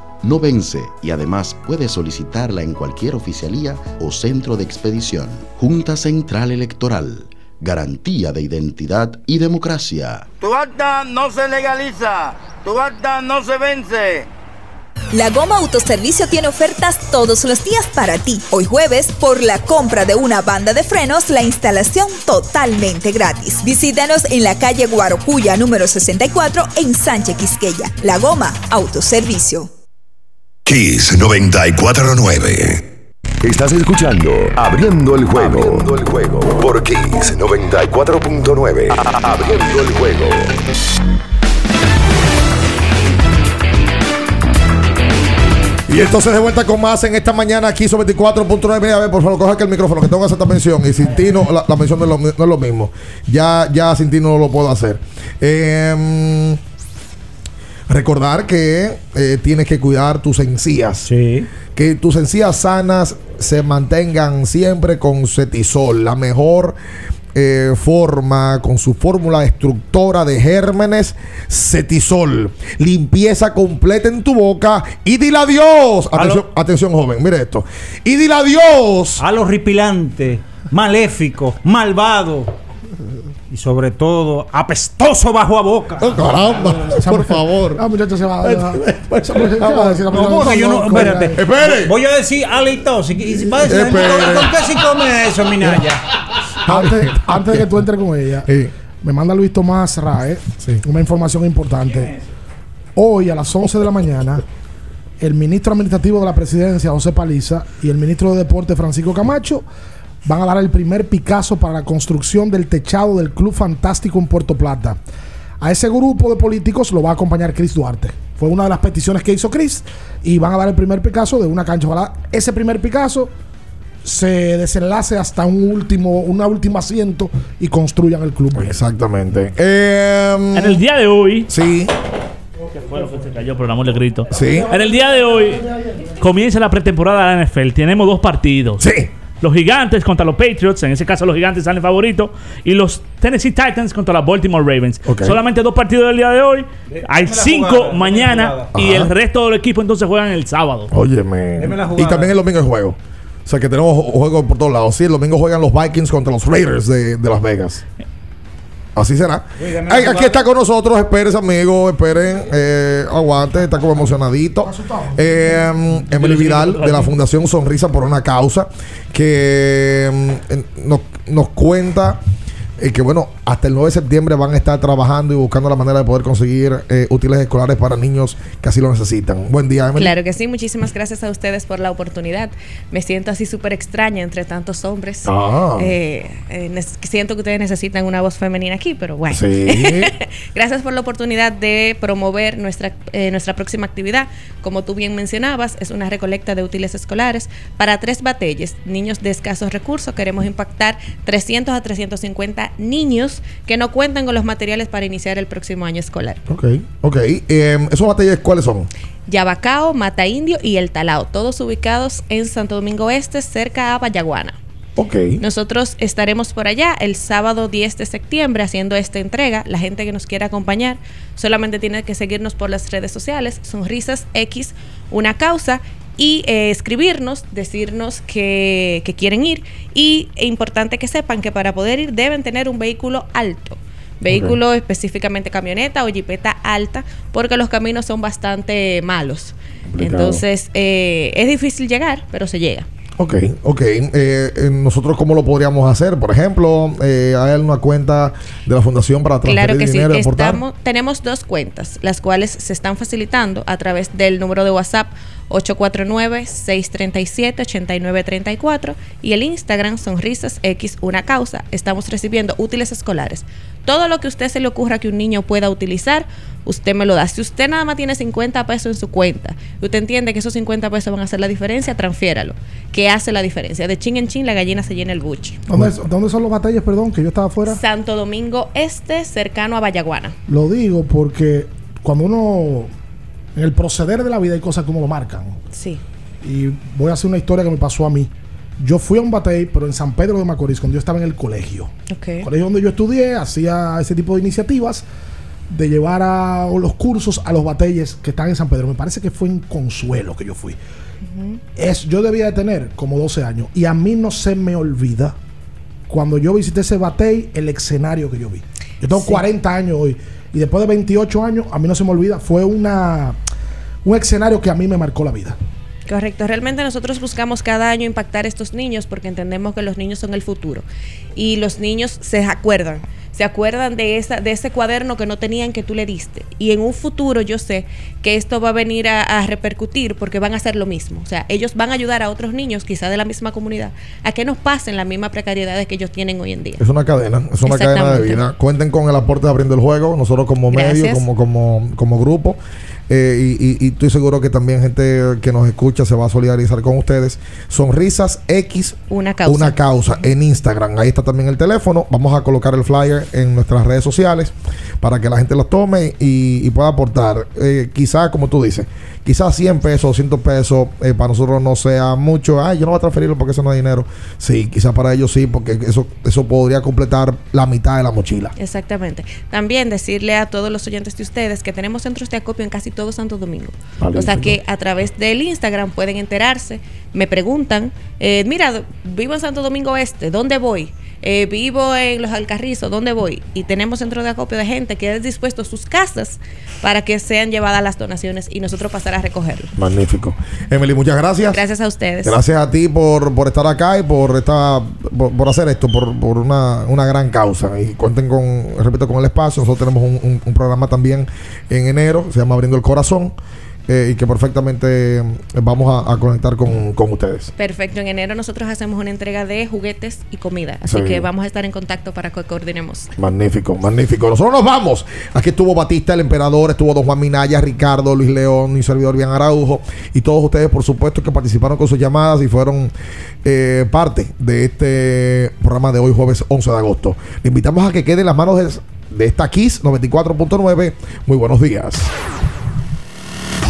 no vence y además puedes solicitarla en cualquier oficialía o centro de expedición. Junta Central Electoral. Garantía de identidad y democracia. Tu acta no se legaliza, tu acta no se vence. La Goma Autoservicio tiene ofertas todos los días para ti. Hoy jueves, por la compra de una banda de frenos, la instalación totalmente gratis. Visítanos en la calle Guarocuya número 64 en Sánchez Quisqueya. La Goma Autoservicio. Kiss 949. Estás escuchando Abriendo el juego. Abriendo el juego por Kiss 94.9. Abriendo el juego. Y entonces de vuelta con más en esta mañana aquí sobre 24.9. A ver, por favor, coja que el micrófono, que tengo que hacer esta mención. Y sin ti no, la, la mención no es, lo, no es lo mismo. Ya, ya sin ti no lo puedo hacer. Eh, recordar que eh, tienes que cuidar tus encías. Que tus encías sanas se mantengan siempre con cetisol, la mejor eh, forma, con su fórmula destructora de gérmenes, cetisol. Limpieza completa en tu boca y dile adiós. Atención, atención joven, mire esto. Y dile adiós. A lo ripilante, maléfico, malvado. Y sobre todo, apestoso bajo a boca. caramba, por favor. Ah, muchacho se va. No, porque yo no, espérate. Espere. Voy a decir halitosis. Y va a decir, Espere. ¿Con qué se come eso, Minaya? antes, antes de que tú entres con ella, me manda Luis Tomás Rae una información importante. Hoy a las 11 de la mañana, el ministro administrativo de la presidencia, José Paliza, y el ministro de Deporte, Francisco Camacho, van a dar el primer Picasso para la construcción del techado del Club Fantástico en Puerto Plata. A ese grupo de políticos lo va a acompañar Chris Duarte. Fue una de las peticiones que hizo Chris y van a dar el primer Picasso de una cancha. Ojalá ese primer Picasso se desenlace hasta un último, una última asiento y construyan el club. Exactamente. En el día de hoy. Sí. ¿Qué fue lo que se cayó? Amor de Cristo. Sí. En el día de hoy comienza la pretemporada de la NFL. Tenemos dos partidos. Sí. Los gigantes contra los Patriots, en ese caso los gigantes salen favoritos, y los Tennessee Titans contra los Baltimore Ravens. Solamente dos partidos del día de hoy. Hay cinco jugada, mañana y el resto del equipo entonces juegan el sábado. Óyeme. Y también el domingo hay juego. O sea que tenemos ju- juegos por todos lados. Sí, el domingo juegan los Vikings contra los Raiders de, de Las Vegas. Así será. Uy, Ay, aquí está con nosotros, esperen amigo, esperen, eh, aguante, está como emocionadito. Eh, Emily Vidal de la Fundación Sonrisa por una causa que mm, eh, nos, nos cuenta eh, que bueno, hasta el 9 de septiembre van a estar trabajando y buscando la manera de poder conseguir eh, útiles escolares para niños que así lo necesitan. Buen día, Emily. Claro que sí, muchísimas gracias a ustedes por la oportunidad. Me siento así súper extraña entre tantos hombres. Ah. Eh, eh, siento que ustedes necesitan una voz femenina aquí, pero bueno. Sí. gracias por la oportunidad de promover nuestra, eh, nuestra próxima actividad. Como tú bien mencionabas, es una recolecta de útiles escolares para tres batalles, niños de escasos recursos. Queremos impactar 300 a 350 niños que no cuentan con los materiales para iniciar el próximo año escolar. Ok, ok. Eh, ¿Esos batallas cuáles son? Yabacao, Mata Indio y El Talao, todos ubicados en Santo Domingo Este, cerca a Vallaguana. Ok. Nosotros estaremos por allá el sábado 10 de septiembre haciendo esta entrega. La gente que nos quiera acompañar solamente tiene que seguirnos por las redes sociales, Sonrisas X, una causa, y eh, escribirnos, decirnos que, que quieren ir. Y es importante que sepan que para poder ir deben tener un vehículo alto. Vehículo específicamente camioneta o jipeta alta, porque los caminos son bastante malos. Complicado. Entonces, eh, es difícil llegar, pero se llega. Ok, ok. Eh, eh, nosotros, ¿cómo lo podríamos hacer? Por ejemplo, eh, hay una cuenta de la fundación para transferir Claro que sí. dinero. Estamos, tenemos dos cuentas, las cuales se están facilitando a través del número de WhatsApp 849-637-8934 y el Instagram Sonrisas X Una Causa. Estamos recibiendo útiles escolares. Todo lo que a usted se le ocurra que un niño pueda utilizar, usted me lo da. Si usted nada más tiene 50 pesos en su cuenta y usted entiende que esos 50 pesos van a hacer la diferencia, transfiéralo. Que hace la diferencia? De chin en chin la gallina se llena el buche. ¿Dónde, ¿Dónde son los batallas, perdón, que yo estaba afuera? Santo Domingo Este, cercano a Vallaguana. Lo digo porque cuando uno. En el proceder de la vida hay cosas que uno lo marcan. Sí. Y voy a hacer una historia que me pasó a mí. Yo fui a un batey, pero en San Pedro de Macorís, cuando yo estaba en el colegio. Ok. colegio donde yo estudié, hacía ese tipo de iniciativas de llevar a los cursos a los batalles que están en San Pedro. Me parece que fue en Consuelo que yo fui. Es, yo debía de tener como 12 años y a mí no se me olvida cuando yo visité ese batey el escenario que yo vi. Yo tengo 40 años hoy y después de 28 años a mí no se me olvida, fue una un escenario que a mí me marcó la vida. Correcto, realmente nosotros buscamos cada año impactar a estos niños porque entendemos que los niños son el futuro y los niños se acuerdan, se acuerdan de esa de ese cuaderno que no tenían que tú le diste y en un futuro yo sé que esto va a venir a, a repercutir porque van a hacer lo mismo, o sea, ellos van a ayudar a otros niños quizás de la misma comunidad a que no pasen las mismas precariedades que ellos tienen hoy en día. Es una cadena, es una cadena de vida. Cuenten con el aporte de abriendo el juego, nosotros como medio, como, como, como grupo. Eh, y, y- y estoy seguro que también gente que nos escucha se va a solidarizar con ustedes. Sonrisas X, Una causa. una causa en Instagram. Ahí está también el teléfono. Vamos a colocar el flyer en nuestras redes sociales para que la gente los tome y, y pueda aportar. Eh, quizás, como tú dices, quizás 100 pesos, 200 pesos eh, para nosotros no sea mucho. Ay, yo no voy a transferirlo porque eso no es dinero. Sí, quizás para ellos sí, porque eso, eso podría completar la mitad de la mochila. Exactamente. También decirle a todos los oyentes de ustedes que tenemos centros de acopio en casi todo Santo Domingo. Vale, o sea señor. que a través del Instagram pueden enterarse, me preguntan, eh, mira, vivo en Santo Domingo Este, ¿dónde voy? Eh, vivo en Los Alcarrizos, ¿dónde voy? Y tenemos centro de acopio de gente que ha dispuesto sus casas para que sean llevadas las donaciones y nosotros pasar a recogerlo. Magnífico. Emily, muchas gracias. Gracias a ustedes. Gracias a ti por, por estar acá y por esta, por, por hacer esto, por, por una, una gran causa. Y cuenten con, repito, con el espacio. Nosotros tenemos un, un- un programa también en enero, se llama Abriendo el Corazón, eh, y que perfectamente eh, vamos a, a conectar con, con ustedes. Perfecto, en enero nosotros hacemos una entrega de juguetes y comida, así Sí. que vamos a estar en contacto para que coordinemos. Magnífico, magnífico. Nosotros nos vamos. Aquí estuvo Batista, el emperador, estuvo Don Juan Minaya, Ricardo, Luis León, mi servidor Bian Araujo y todos ustedes, por supuesto, que participaron con sus llamadas y fueron eh, parte de este programa de hoy, jueves 11 de agosto. Le invitamos a que quede en las manos de, de esta Kiss 94.9. Muy buenos días.